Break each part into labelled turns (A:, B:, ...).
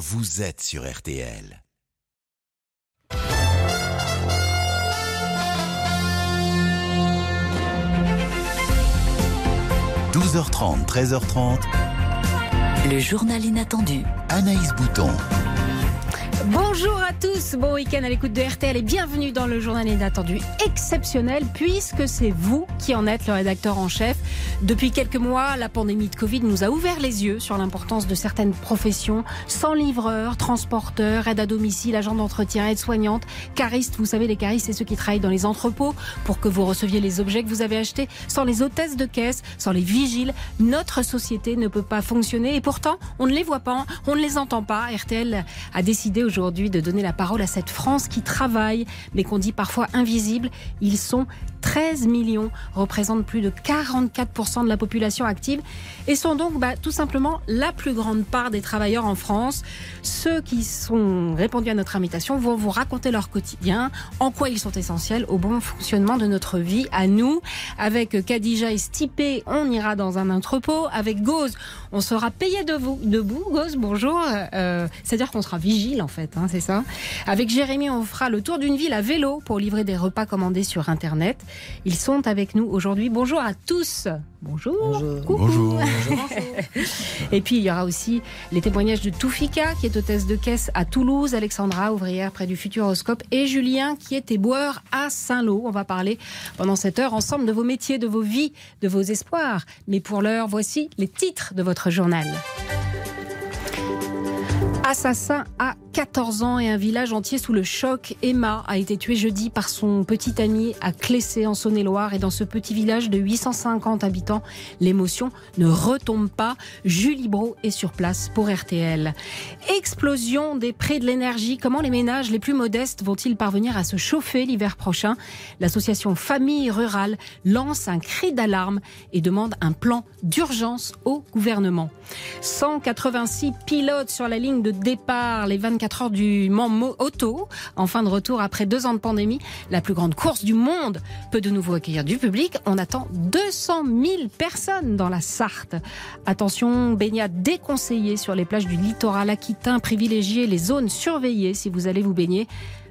A: vous êtes sur RTL. « 12h30, 13h30.
B: Le journal inattendu.
A: Anaïs Bouton.
C: Bonjour à tous, bon week-end à l'écoute de RTL et bienvenue dans le journal inattendu exceptionnel puisque c'est vous qui en êtes le rédacteur en chef. Depuis quelques mois, la pandémie de Covid nous a ouvert les yeux sur l'importance de certaines professions, sans livreurs, transporteurs, aide à domicile, agents d'entretien, aide-soignante, caristes, vous savez les caristes c'est ceux qui travaillent dans les entrepôts pour que vous receviez les objets que vous avez achetés, sans les hôtesses de caisse, sans les vigiles, notre société ne peut pas fonctionner et pourtant on ne les voit pas, on ne les entend pas. RTL a décidé aujourd'hui de donner la parole à cette France qui travaille, mais qu'on dit parfois invisible. Ils sont 13 millions, représentent plus de 44% de la population active et sont donc bah, tout simplement la plus grande part des travailleurs en France. Ceux qui sont répondus à notre invitation vont vous raconter leur quotidien, en quoi ils sont essentiels au bon fonctionnement de notre vie, à nous. Avec Kadija et Stipé, on ira dans un entrepôt. Avec Gauze, on sera payé debout. debout. Gauze, bonjour. Euh, C'est-à-dire qu'on sera vigile en fait, hein, c'est ça. Avec Jérémy, on fera le tour d'une ville à vélo pour livrer des repas commandés sur Internet. Ils sont avec nous aujourd'hui. Bonjour à tous. Bonjour.
A: Bonjour.
C: Et puis il y aura aussi les témoignages de Toufika, qui est hôtesse de caisse à Toulouse, Alexandra, ouvrière près du Futuroscope, et Julien, qui est éboueur à Saint-Lô. On va parler pendant cette heure ensemble de vos métiers, de vos vies, de vos espoirs. Mais pour l'heure, voici les titres de votre journal. Assassin à 14 ans et un village entier sous le choc. Emma a été tuée jeudi par son petit ami à Clessé en Saône-et-Loire. Et dans ce petit village de 850 habitants, l'émotion ne retombe pas. Julie Bro est sur place pour RTL. Explosion des prix de l'énergie. Comment les ménages les plus modestes vont-ils parvenir à se chauffer l'hiver prochain? L'association Famille Rurale lance un cri d'alarme et demande un plan d'urgence au gouvernement. 186 pilotes sur la ligne de départ les 24 heures du Mans Auto en fin de retour après deux ans de pandémie. La plus grande course du monde peut de nouveau accueillir du public. On attend 200 000 personnes dans la Sarthe. Attention, baignade déconseillée sur les plages du littoral aquitain. Privilégiez les zones surveillées si vous allez vous baigner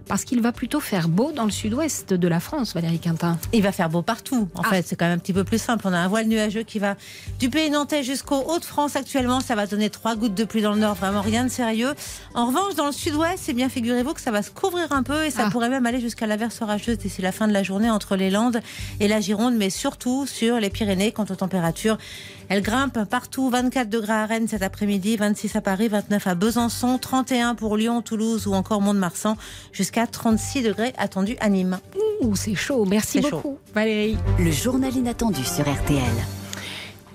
C: parce qu'il va plutôt faire beau dans le sud-ouest de la France, Valérie Quintin.
D: Il va faire beau partout. En
C: Ah.
D: fait, c'est quand même un petit peu plus simple. On a un voile nuageux qui va du pays nantais jusqu'au Hauts-de-France actuellement. Ça va donner trois gouttes de pluie dans le nord, vraiment rien de sérieux. En revanche, dans le sud-ouest, c'est bien figurez-vous que ça va se couvrir un peu et ça
C: Ah.
D: pourrait même aller jusqu'à l'averse orageuse d'ici la fin de la journée entre les Landes et la Gironde, mais surtout sur les Pyrénées quant aux températures. Elles grimpent partout. 24 degrés à Rennes cet après-midi, 26 à Paris, 29 à Besançon, 31 pour Lyon, Toulouse ou encore Mont-de-Marsan, jusqu'à 36 degrés attendus à Nîmes.
C: Ouh, c'est chaud. Merci beaucoup, Valérie.
B: Le journal inattendu sur RTL.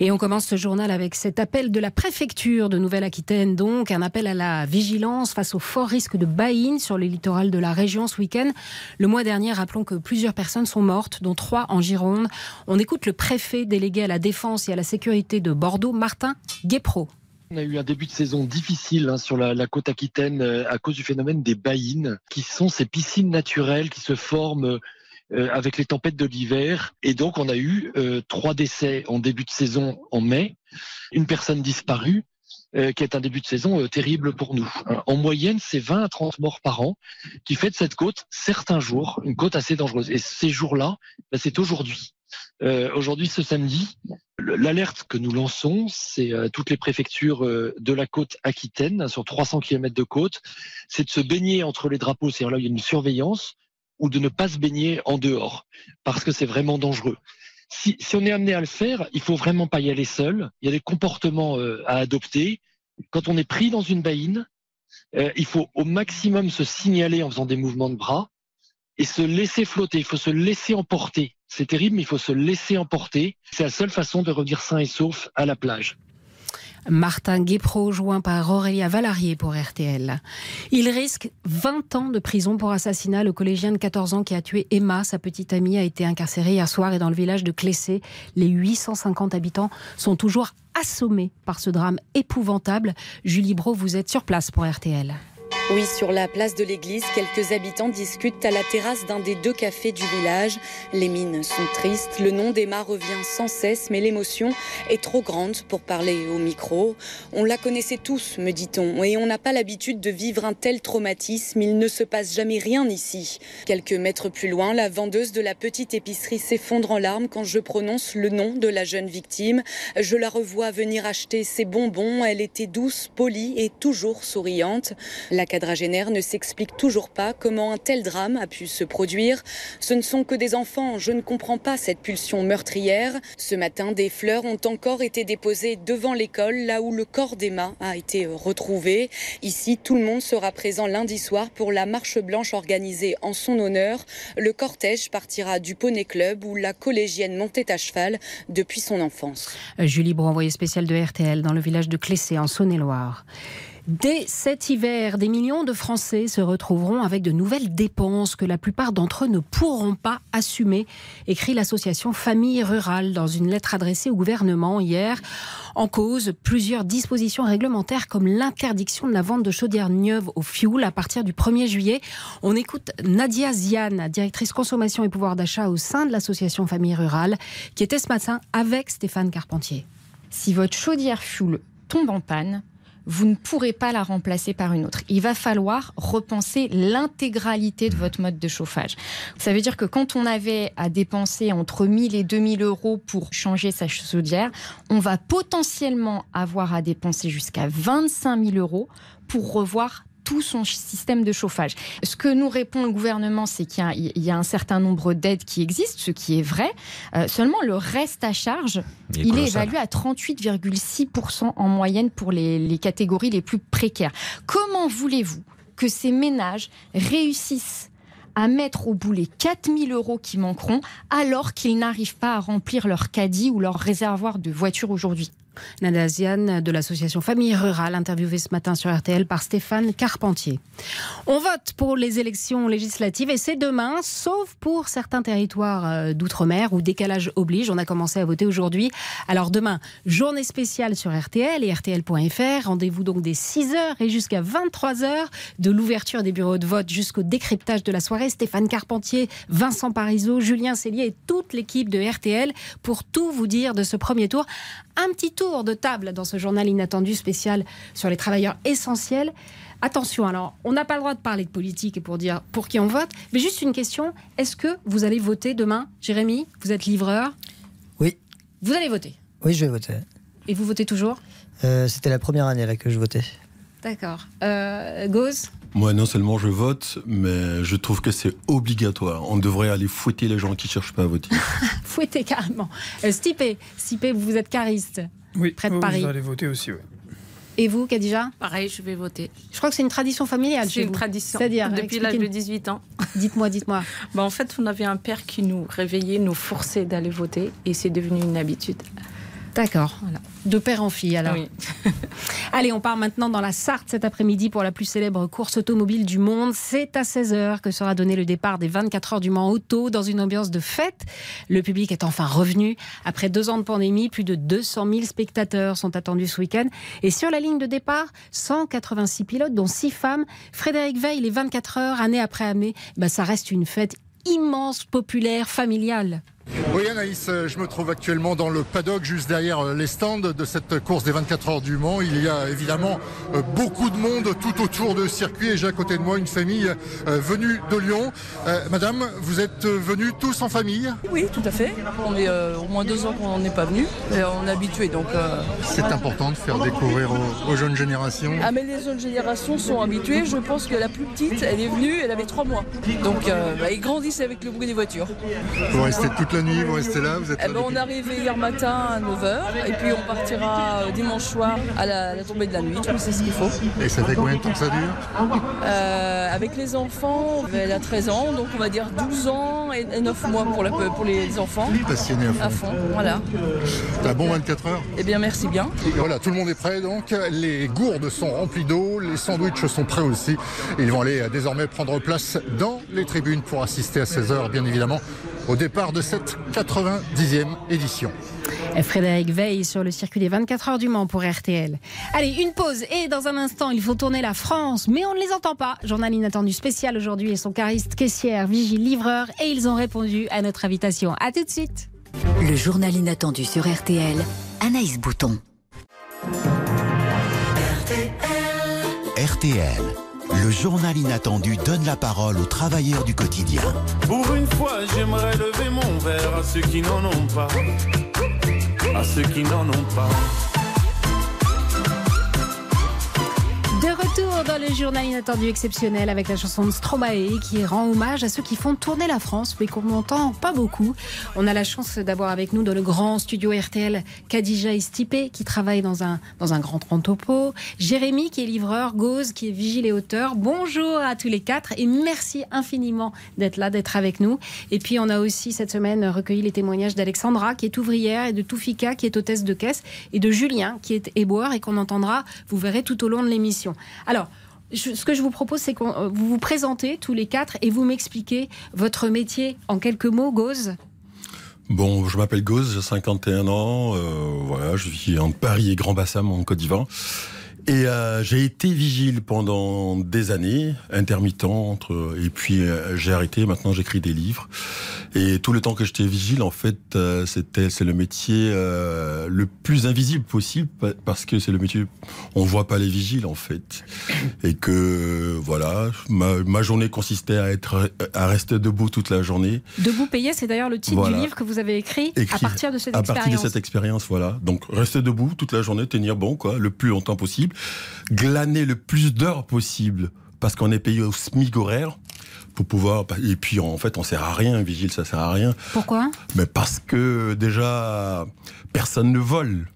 C: Et on commence ce journal avec cet appel de la préfecture de Nouvelle-Aquitaine, donc un appel à la vigilance face au fort risque de baïne sur les littorales de la région ce week-end. Le mois dernier, rappelons que plusieurs personnes sont mortes, dont trois en Gironde. On écoute le préfet délégué à la défense et à la sécurité de Bordeaux, Martin Guépro.
E: On a eu un début de saison difficile hein, sur la, côte aquitaine euh, à cause du phénomène des baïnes, qui sont ces piscines naturelles qui se forment euh, avec les tempêtes de l'hiver. Et donc, on a eu euh, trois décès en début de saison en mai, une personne disparue, qui est un début de saison terrible pour nous. Hein. En moyenne, c'est 20 à 30 morts par an qui fait de cette côte certains jours une côte assez dangereuse. Et ces jours-là, ben, c'est aujourd'hui. Euh, aujourd'hui, ce samedi, le- l'alerte que nous lançons, c'est euh, toutes les préfectures euh, de la côte aquitaine, sur 300 km de côte, c'est de se baigner entre les drapeaux, c'est-à-dire là où il y a une surveillance, ou de ne pas se baigner en dehors, parce que c'est vraiment dangereux. Si, on est amené à le faire, il faut vraiment pas y aller seul. Il y a des comportements à adopter. Quand on est pris dans une baïne, il faut au maximum se signaler en faisant des mouvements de bras et se laisser flotter. Il faut se laisser emporter. C'est terrible, mais il faut se laisser emporter. C'est la seule façon de revenir sain et sauf à la plage.
C: Martin Guépro, joint par Aurélia Valarié pour RTL. Il risque 20 ans de prison pour assassinat. Le collégien de 14 ans qui a tué Emma, sa petite amie, a été incarcéré hier soir et dans le village de Clessé. Les 850 habitants sont toujours assommés par ce drame épouvantable. Julie Bro, vous êtes sur place pour RTL.
F: Oui, sur la place de l'église, quelques habitants discutent à la terrasse d'un des deux cafés du village. Les mines sont tristes, le nom d'Emma revient sans cesse, mais l'émotion est trop grande pour parler au micro. On la connaissait tous, me dit-on, et on n'a pas l'habitude de vivre un tel traumatisme. Il ne se passe jamais rien ici. Quelques mètres plus loin, la vendeuse de la petite épicerie s'effondre en larmes quand je prononce le nom de la jeune victime. Je la revois venir acheter ses bonbons. Elle était douce, polie et toujours souriante. Quadragénaire ne s'explique toujours pas comment un tel drame a pu se produire. Ce ne sont que des enfants, je ne comprends pas cette pulsion meurtrière. Ce matin, des fleurs ont encore été déposées devant l'école, là où le corps d'Emma a été retrouvé. Ici, tout le monde sera présent lundi soir pour la marche blanche organisée en son honneur. Le cortège partira du Poney Club où la collégienne montait à cheval depuis son enfance.
C: Julie Bro, envoyée spéciale de RTL dans le village de Clessé en Saône-et-Loire. Dès cet hiver, des millions de Français se retrouveront avec de nouvelles dépenses que la plupart d'entre eux ne pourront pas assumer, écrit l'association Famille Rurale dans une lettre adressée au gouvernement hier. En cause, plusieurs dispositions réglementaires comme l'interdiction de la vente de chaudières neuves au fioul à partir du 1er juillet. On écoute Nadia Ziane, directrice consommation et pouvoir d'achat au sein de l'association Famille Rurale, qui était ce matin avec Stéphane Carpentier.
G: Si votre chaudière fioul tombe en panne, vous ne pourrez pas la remplacer par une autre. Il va falloir repenser l'intégralité de votre mode de chauffage. Ça veut dire que quand on avait à dépenser entre 1000 et 2000 euros pour changer sa chaudière, on va potentiellement avoir à dépenser jusqu'à 25 000 euros pour revoir tout son système de chauffage. Ce que nous répond le gouvernement, c'est qu'il y, a un certain nombre d'aides qui existent, ce qui est vrai. Euh, seulement, le reste à charge, il est, évalué à 38,6% en moyenne pour les, les catégories les plus précaires. Comment voulez-vous que ces ménages réussissent à mettre au bout les 4000 euros qui manqueront alors qu'ils n'arrivent pas à remplir leur caddie ou leur réservoir de voiture aujourd'hui?
C: Nada de l'association Famille Rurale, interviewée ce matin sur RTL par Stéphane Carpentier. On vote pour les élections législatives et c'est demain, sauf pour certains territoires euh, d'outre-mer où décalage oblige. On a commencé à voter aujourd'hui. Alors demain, journée spéciale sur RTL et RTL.fr. Rendez-vous donc des 6h et jusqu'à 23h de l'ouverture des bureaux de vote jusqu'au décryptage de la soirée. Stéphane Carpentier, Vincent Parisot, Julien Cellier et toute l'équipe de RTL pour tout vous dire de ce premier tour. Un petit tour de table dans ce journal inattendu spécial sur les travailleurs essentiels. Attention, alors, on n'a pas le droit de parler de politique et pour dire pour qui on vote, mais juste une question est-ce que vous allez voter demain Jérémy, vous êtes livreur?
H: Oui.
C: Vous allez voter?
H: Oui, je vais voter.
C: Et vous votez toujours?
H: Euh, C'était la première année là que je votais.
C: D'accord. Euh, Gauze?
I: Moi, non seulement je vote, mais je trouve que c'est obligatoire. On devrait aller fouetter les gens qui cherchent pas à voter.
C: fouetter carrément. Euh, Stipé, Stipé, vous êtes cariste.
J: Oui,
C: près de Paris.
J: Vous allez voter aussi, oui.
C: Et vous, Kadija
K: Pareil, je vais voter.
C: Je crois que c'est une tradition familiale.
K: C'est une tradition.
C: C'est-à-dire
K: Depuis l'âge de 18 ans.
C: Dites-moi, dites-moi.
K: bah, en fait, on avait un père qui nous réveillait, nous forçait d'aller voter, et c'est devenu une habitude.
C: D'accord. De père en fille, alors. Allez, on part maintenant dans la Sarthe cet après-midi pour la plus célèbre course automobile du monde. C'est à 16h que sera donné le départ des 24 heures du Mans Auto dans une ambiance de fête. Le public est enfin revenu. Après deux ans de pandémie, plus de 200 000 spectateurs sont attendus ce week-end. Et sur la ligne de départ, 186 pilotes, dont 6 femmes. Frédéric Veil, les 24 heures, année après année, bah, ça reste une fête immense, populaire, familiale.
L: Oui Anaïs, euh, je me trouve actuellement dans le paddock juste derrière euh, les stands de cette course des 24 heures du Mans. Il y a évidemment euh, beaucoup de monde tout autour de circuit et j'ai à côté de moi une famille venue de Lyon. Madame, vous êtes venus tous en famille?
M: Oui, tout à fait. On est au moins deux ans qu'on n'est pas venu. On est habitué donc.
L: C'est important de faire découvrir aux, jeunes générations.
M: Ah mais les jeunes générations sont habituées. Je pense que la plus petite, elle est venue, elle avait trois mois. Donc bah, ils grandissent avec le bruit des voitures.
L: Vous restez toute la nuit, vous restez là, vous êtes
M: eh ben, On est arrivé hier matin à 9h et puis on partira euh, dimanche soir à la, tombée de la nuit, c'est ce qu'il faut.
L: Et ça fait combien de temps que ça dure?
M: Euh, Avec les enfants, elle a 13 ans, donc on va dire 12 ans et 9 mois pour, pour les enfants.
L: Passionné à fond.
M: À fond, voilà.
L: T'as bon 24 heures?
M: Eh bien merci bien.
L: voilà, tout le monde est prêt donc, les gourdes sont remplies d'eau, les sandwichs sont prêts aussi. Ils vont aller euh, désormais prendre place dans les tribunes pour assister à 16 heures bien évidemment au départ de cette 90e édition.
C: Frédéric veille sur le circuit des 24 heures du Mans pour RTL. Allez, une pause et dans un instant, il faut tourner la France, mais on ne les entend pas. Journal inattendu spécial aujourd'hui et son cariste caissière, vigile, livreur et ils ont répondu à notre invitation. À tout de suite.
B: Le journal inattendu sur RTL, Anaïs Bouton.
A: RTL, le journal inattendu donne la parole aux travailleurs du quotidien.
J: Pour une fois, j'aimerais lever mon verre à ceux qui n'en ont pas. À ceux qui n'en ont pas.
C: Retour dans le journal inattendu exceptionnel avec la chanson de Stromae qui rend hommage à ceux qui font tourner la France mais qu'on n'entend pas beaucoup. On a la chance d'avoir avec nous dans le grand studio RTL Kadija Estipé qui travaille dans un, dans un grand entrepôt, Jérémy qui est livreur, Gauze qui est vigile et auteur. Bonjour à tous les quatre et merci infiniment d'être là, d'être avec nous. Et puis on a aussi cette semaine recueilli les témoignages d'Alexandra qui est ouvrière et de Toufika qui est hôtesse de caisse et de Julien qui est éboueur et qu'on entendra, vous verrez tout au long de l'émission. Alors, ce que je vous propose, c'est que vous vous présentez tous les quatre et vous m'expliquez votre métier en quelques mots, Gauze.
I: Bon, je m'appelle Gauze, j'ai 51 ans, euh, voilà, je vis entre Paris et Grand Bassam en Côte d'Ivoire. Et euh, j'ai été vigile pendant des années, intermittent, entre, et puis euh, j'ai arrêté, maintenant j'écris des livres. Et tout le temps que j'étais vigile, en fait, euh, c'était c'est le métier euh, le plus invisible possible, pa- parce que c'est le métier, on voit pas les vigiles, en fait. Et que, voilà, ma, ma journée consistait à, être, à rester debout toute la journée.
C: Debout payé, c'est d'ailleurs le titre
I: Voilà.
C: du livre que vous avez écrit, à partir de cette
I: à partir de
C: expérience.
I: cette expérience, voilà. Donc rester debout toute la journée, tenir bon, quoi, le plus longtemps possible, glaner le plus d'heures possible, parce qu'on est payé au SMIC horaire pour pouvoir. Et puis en fait, on sert à rien, vigile, ça sert à rien.
C: Pourquoi?
I: Mais parce que déjà, personne ne vole.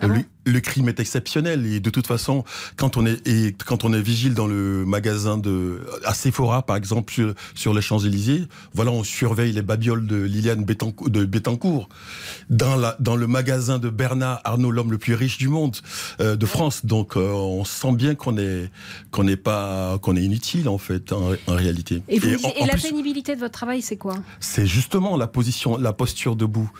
C: Ah
I: le crime est exceptionnel et de toute façon, quand on est et quand on est vigile dans le magasin de à Sephora par exemple sur, sur les Champs Élysées, voilà, on surveille les babioles de Liliane Bettencourt, de Bettencourt. Dans la dans le magasin de Bernard Arnault, l'homme le plus riche du monde euh, de France. Donc euh, on sent bien qu'on est qu'on n'est pas qu'on est inutile en fait en, en réalité.
C: Et, vous,
I: Et
C: et,
I: en- en
C: la
I: plus-
C: pénibilité de votre travail, c'est quoi?
I: C'est justement la position, la posture debout.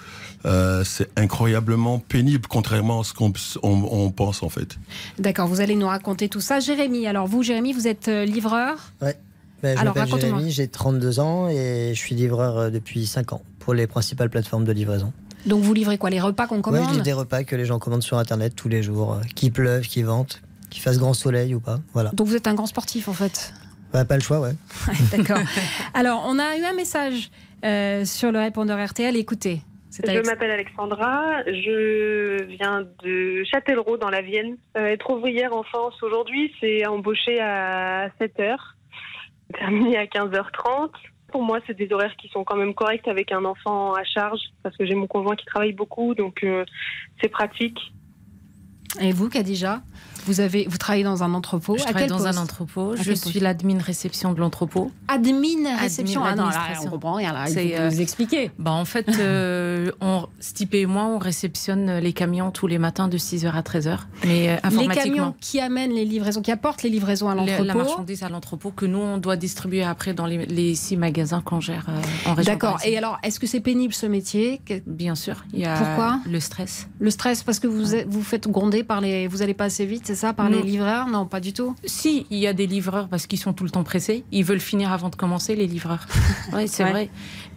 I: Euh, c'est incroyablement pénible, contrairement à ce qu'on on- on pense en fait.
C: D'accord, vous allez nous raconter tout ça. Jérémy, alors vous, Jérémy, vous êtes euh, livreur?
H: Ouais. Ben, je
C: Alors,
H: m'appelle
C: raconte-moi.
H: Jérémy, j'ai 32 ans et je suis livreur euh, depuis 5 ans pour les principales plateformes de livraison.
C: Donc vous livrez quoi? Les repas qu'on commande
H: je livre des repas que les gens commandent sur Internet tous les jours, euh, qu'il pleuve, qu'il vente, qu'il fasse grand soleil ou pas. Voilà.
C: Donc vous êtes un grand sportif en fait?
H: Pas le choix, ouais.
C: D'accord. Alors, on a eu un message euh, sur le répondeur RTL. Écoutez.
N: Je
C: Alex-
N: m'appelle Alexandra, je viens de Châtellerault dans la Vienne. Euh, être ouvrière en France aujourd'hui, c'est embaucher à 7 heures, terminer à 15h30. Pour moi, c'est des horaires qui sont quand même corrects avec un enfant à charge parce que j'ai mon conjoint qui travaille beaucoup, donc euh, c'est pratique.
C: Et vous, Kadija vous, avez, vous travaillez dans un entrepôt.
K: Je
C: À
K: travaille dans un entrepôt.
C: À
K: Je suis l'admin réception de l'entrepôt.
C: Admin réception. Ah non, là, on comprend rien là. Il faut
K: euh,
C: expliquer.
K: Bah en fait, euh, on, Stipe et moi, on réceptionne les camions tous les matins de 6h à 13h. Mais euh,
C: Les camions qui amènent les livraisons, qui apportent les livraisons à
K: La- La
C: l'entrepôt.
K: marchandise à l'entrepôt que nous, on doit distribuer après dans les, les six magasins qu'on gère euh, en région
C: D'accord. Et alors, est-ce que c'est pénible ce métier?
K: Bien sûr. Il y a
C: Pourquoi?
K: le stress.
C: Le stress parce que vous êtes- vous faites gronder par les, vous allez pas assez vite, c'est ça, par
K: Non.
C: les livreurs? Non, pas du tout.
K: Si, il y a des livreurs parce qu'ils sont tout le temps pressés. Ils veulent finir avant de commencer, les livreurs. Oui, c'est
C: Ouais.
K: vrai.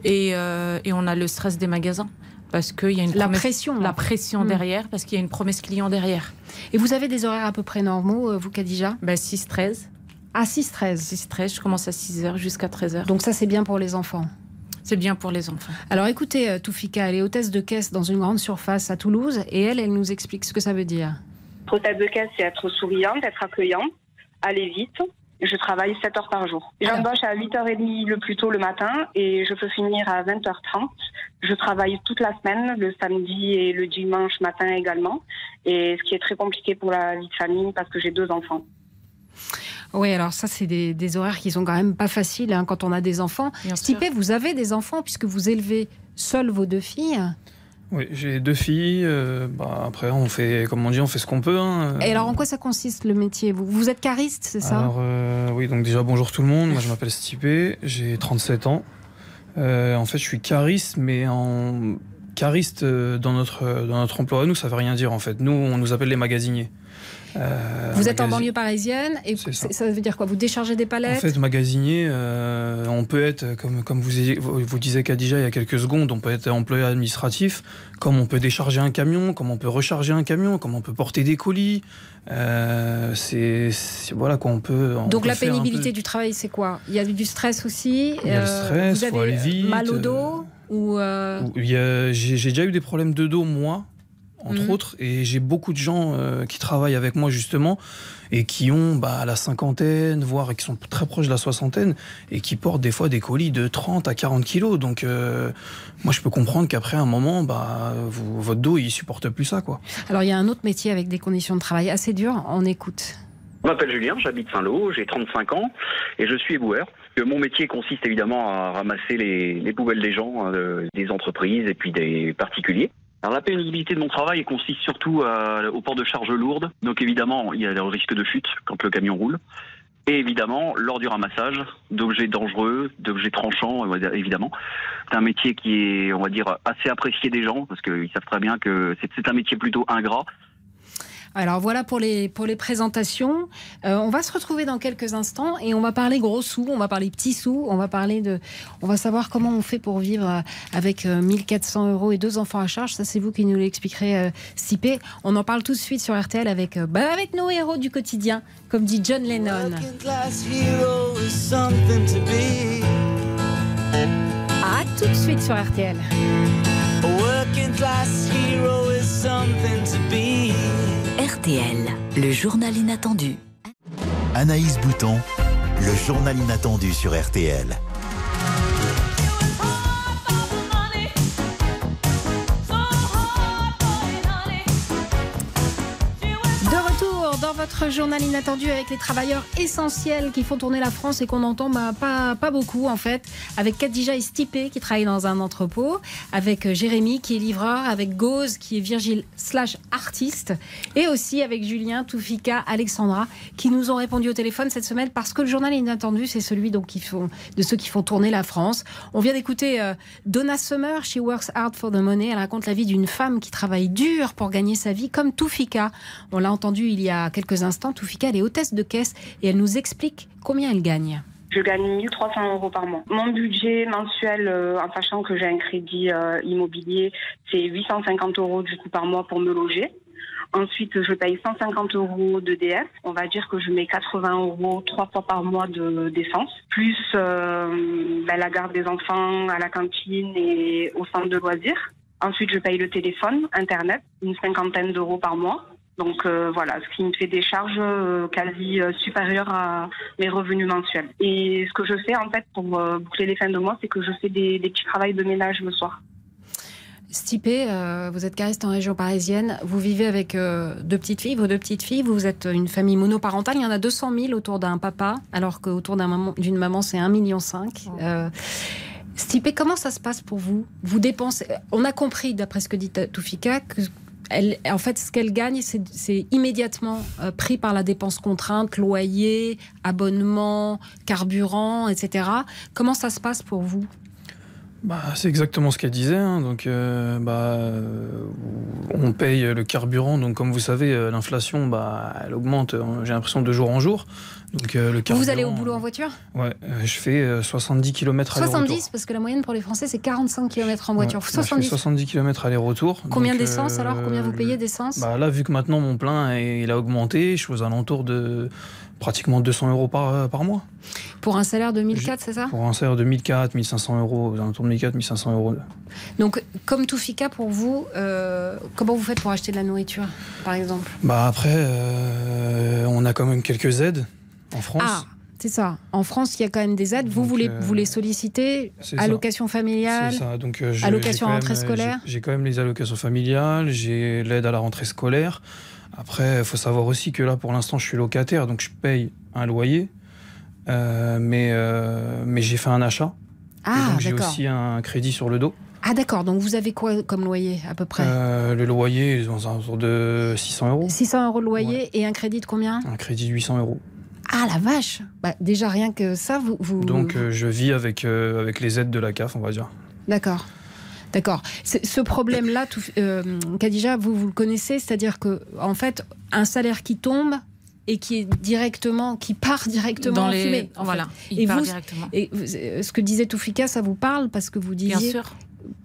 K: Et, euh, et on a le stress des magasins. Parce qu'il y a une
C: La
K: promesse-
C: pression.
K: La pression
C: Hmm.
K: derrière, parce qu'il y a une promesse client derrière.
C: Et vous avez des horaires à peu près normaux, euh, vous, Kadija
K: Ben, 6-13.
C: À 6-13.
K: 6-13, je commence à 6h jusqu'à 13h.
C: Donc ça, c'est bien pour les enfants.
K: C'est bien pour les enfants.
C: Alors écoutez, euh, Toufika, elle est hôtesse de caisse dans une grande surface à Toulouse et elle, elle nous explique ce que ça veut dire.
O: Hôtesse de caisse, c'est être souriante, être accueillante, aller vite. Je travaille 7 heures par jour. J'embauche à 8h30 le plus tôt le matin et je peux finir à 20h30. Je travaille toute la semaine, le samedi et le dimanche matin également. Et ce qui est très compliqué pour la vie de famille parce que j'ai deux enfants.
C: Oui, alors ça, c'est des, des horaires qui sont quand même pas faciles hein, quand on a des enfants. Stipé, vous avez des enfants puisque vous élevez seules vos deux filles.
P: Oui, j'ai deux filles. euh, bah, après, on fait, comme on dit, on fait ce qu'on peut. hein.
C: Et alors, en quoi ça consiste le métier? Vous, vous êtes cariste, c'est ça?
P: Alors, euh, oui, donc déjà, bonjour tout le monde. Moi, je m'appelle Stipé, j'ai 37 ans. Euh, en fait, je suis cariste, mais en cariste dans notre, dans notre emploi, nous, ça veut rien dire en fait. Nous, on nous appelle les magasiniers.
C: Euh, vous êtes en banlieue parisienne et ça. ça. veut dire quoi? Vous déchargez des palettes?
P: En fait, magasinier, euh, on peut être, comme, comme vous, vous disiez Kadija il y a quelques secondes, on peut être employé administratif, comme on peut décharger un camion, comme on peut recharger un camion, comme on peut porter des colis. Euh, c'est voilà quoi, on peut. On
C: Donc
P: peut
C: la pénibilité du travail, c'est quoi? Il y a du stress aussi?
P: Il y a le stress,
C: vous
P: faut aller vite.
C: Mal au dos ou
P: J'ai déjà eu des problèmes de dos moi entre
C: Mhm.
P: autres. Et j'ai beaucoup de gens euh, qui travaillent avec moi justement et qui ont bah, la cinquantaine, voire qui sont très proches de la soixantaine et qui portent des fois des colis de 30 à 40 kilos. Donc euh, moi je peux comprendre qu'après un moment, bah, vous- votre dos il supporte plus ça. quoi.
C: Alors il y a un autre métier avec des conditions de travail assez dures. On écoute.
Q: Je m'appelle Julien, j'habite Saint-Lô, j'ai 35 ans et je suis éboueur. Euh, Mon métier consiste évidemment à ramasser les, les poubelles des gens, euh, des entreprises et puis des particuliers. La pénibilité de mon travail consiste surtout à- au port de charges lourdes. Donc évidemment, il y a le risque de chute quand le camion roule. Et évidemment, lors du ramassage d'objets dangereux, d'objets tranchants, évidemment. C'est un métier qui est, on va dire, assez apprécié des gens parce qu'ils savent très bien que c'est un métier plutôt ingrat.
C: Alors voilà pour les, pour les présentations. Euh, on va se retrouver dans quelques instants et on va parler gros sous, on va parler petits sous, on va parler de, on va savoir comment on fait pour vivre euh, avec euh, 1400 euros et deux enfants à charge. Ça c'est vous qui nous l'expliquerez, euh, Sipé. On en parle tout de suite sur RTL avec, euh, bah, avec nos héros du quotidien, comme dit John Lennon. À tout de suite sur RTL.
B: RTL, le journal inattendu.
A: Anaïs Bouton, le journal inattendu sur RTL.
C: Votre journal inattendu avec les travailleurs essentiels qui font tourner la France et qu'on entend bah, pas, beaucoup en fait. Avec Kadija et Stipé qui travaillent dans un entrepôt, avec euh, Jérémy qui est livreur, avec Gauze qui est Virgile slash artiste et aussi avec Julien, Toufika, Alexandra qui nous ont répondu au téléphone cette semaine parce que le journal inattendu c'est celui donc de ceux qui font tourner la France. On vient d'écouter euh, Donna Summer, She Works Hard for the Money. Elle raconte la vie d'une femme qui travaille dur pour gagner sa vie comme Toufika. On l'a entendu il y a quelques instants. Toufika, elle est hôtesse de caisse et elle nous explique combien elle gagne.
O: Je gagne 1300 euros par mois. Mon budget mensuel, euh, en sachant que j'ai un crédit euh, immobilier, c'est 850 euros du coup par mois pour me loger. Ensuite, je paye 150 euros de. On va dire que je mets 80 euros trois fois par mois de d'essence, plus euh, ben, la garde des enfants à la cantine et au centre de loisirs. Ensuite, je paye le téléphone, Internet, une cinquantaine d'euros par mois. Donc euh, voilà, ce qui me fait des charges euh, quasi euh, supérieures à mes revenus mensuels. Et ce que je fais en fait pour boucler les fins de mois, c'est que je fais des, des petits travails de ménage le soir.
C: Stipé, euh, vous êtes cariste en région parisienne. Vous vivez avec deux petites filles, vos deux petites filles. Vous êtes une famille monoparentale. Il y en a 200 000 autour d'un papa, alors qu'autour maman- d'une maman, c'est 1,5 million. Stipé, comment ça se passe pour vous? Vous dépensez. On a compris, d'après ce que dit Toufika, que. En fait, ce qu'elle gagne, c'est immédiatement euh, pris par la dépense contrainte, loyer, abonnement, carburant, etc. Comment ça se passe pour vous?
P: Bah, c'est exactement ce qu'elle disait. hein. Donc, euh, bah, euh, on paye le carburant. Donc, comme vous savez, l'inflation, bah, elle augmente. J'ai l'impression de jour en jour. Donc, euh, le carburant.
C: Vous allez au boulot en voiture
P: Ouais, euh, je fais euh, 70 km aller-retour.
C: 70, parce que la moyenne pour les Français, c'est 45 km en voiture.
P: Ouais, moi, je fais
C: 70.
P: 70 km aller-retour.
C: Combien d'essence
P: euh,
C: alors? Combien vous payez d'essence?
P: bah, Là, vu que maintenant mon plein il a augmenté, je suis aux alentours de pratiquement 200 euros par, par mois.
C: Pour un salaire de 1004, c'est ça?
P: Pour un salaire de 1004, 1500 euros, aux alentours de 1004, 1500 euros.
C: Donc, comme tout FICA pour vous, euh, comment vous faites pour acheter de la nourriture, par exemple?
P: Bah après, euh, on a quand même quelques aides en France.
C: Ah, c'est ça. En France, il y a quand même des aides. Vous,
P: Donc,
C: les,
P: euh,
C: vous les sollicitez. Allocation familiale
P: C'est ça. Donc, euh,
C: Allocation rentrée
P: même, euh,
C: scolaire
P: J'ai quand même les allocations familiales, j'ai l'aide à la rentrée scolaire. Après, il faut savoir aussi que là, pour l'instant, je suis locataire, donc je paye un loyer. Euh, mais mais j'ai fait un achat.
C: Ah,
P: donc j'ai aussi un crédit sur le dos.
C: Ah, d'accord. Donc, vous avez quoi comme loyer, à peu près
P: Euh, le loyer est aux alentours de 600 euros.
C: 600 euros de loyer et un crédit de combien?
P: Un crédit de 800 euros.
C: Ah la vache bah, Déjà rien que ça, vous... vous...
P: Donc euh, je vis avec, euh, avec les aides de la CAF, on va dire.
C: D'accord. D'accord. Ce problème-là, euh, Khadija, vous, vous le connaissez, c'est-à-dire que, en fait, un salaire qui tombe et qui est directement, qui part directement
K: Dans
C: en
K: les-
C: fumée. en
K: voilà,
C: fait.
K: il
C: et
K: part
C: vous,
K: directement.
C: Et euh, ce que disait Toufika, ça vous parle parce que vous disiez.
K: Bien sûr.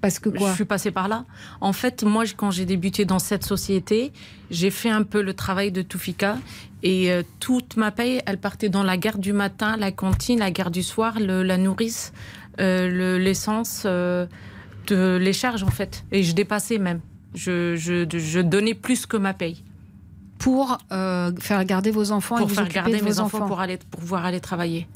C: Parce que quoi
K: Je suis passée par là. En fait, moi, quand j'ai débuté dans cette société, j'ai fait un peu le travail de Toufika. Et euh, toute ma paye, elle partait dans la garde du matin, la cantine, la garde du soir, le- la nourrice, euh, le- l'essence, euh, les charges, en fait. Et je dépassais même. Je, je, je donnais plus que ma paye.
C: Pour faire garder vos enfants et
K: Pour
C: vous
K: faire garder
C: de
K: mes
C: vos
K: enfants,
C: enfants.
K: pour, aller, pour pouvoir aller travailler.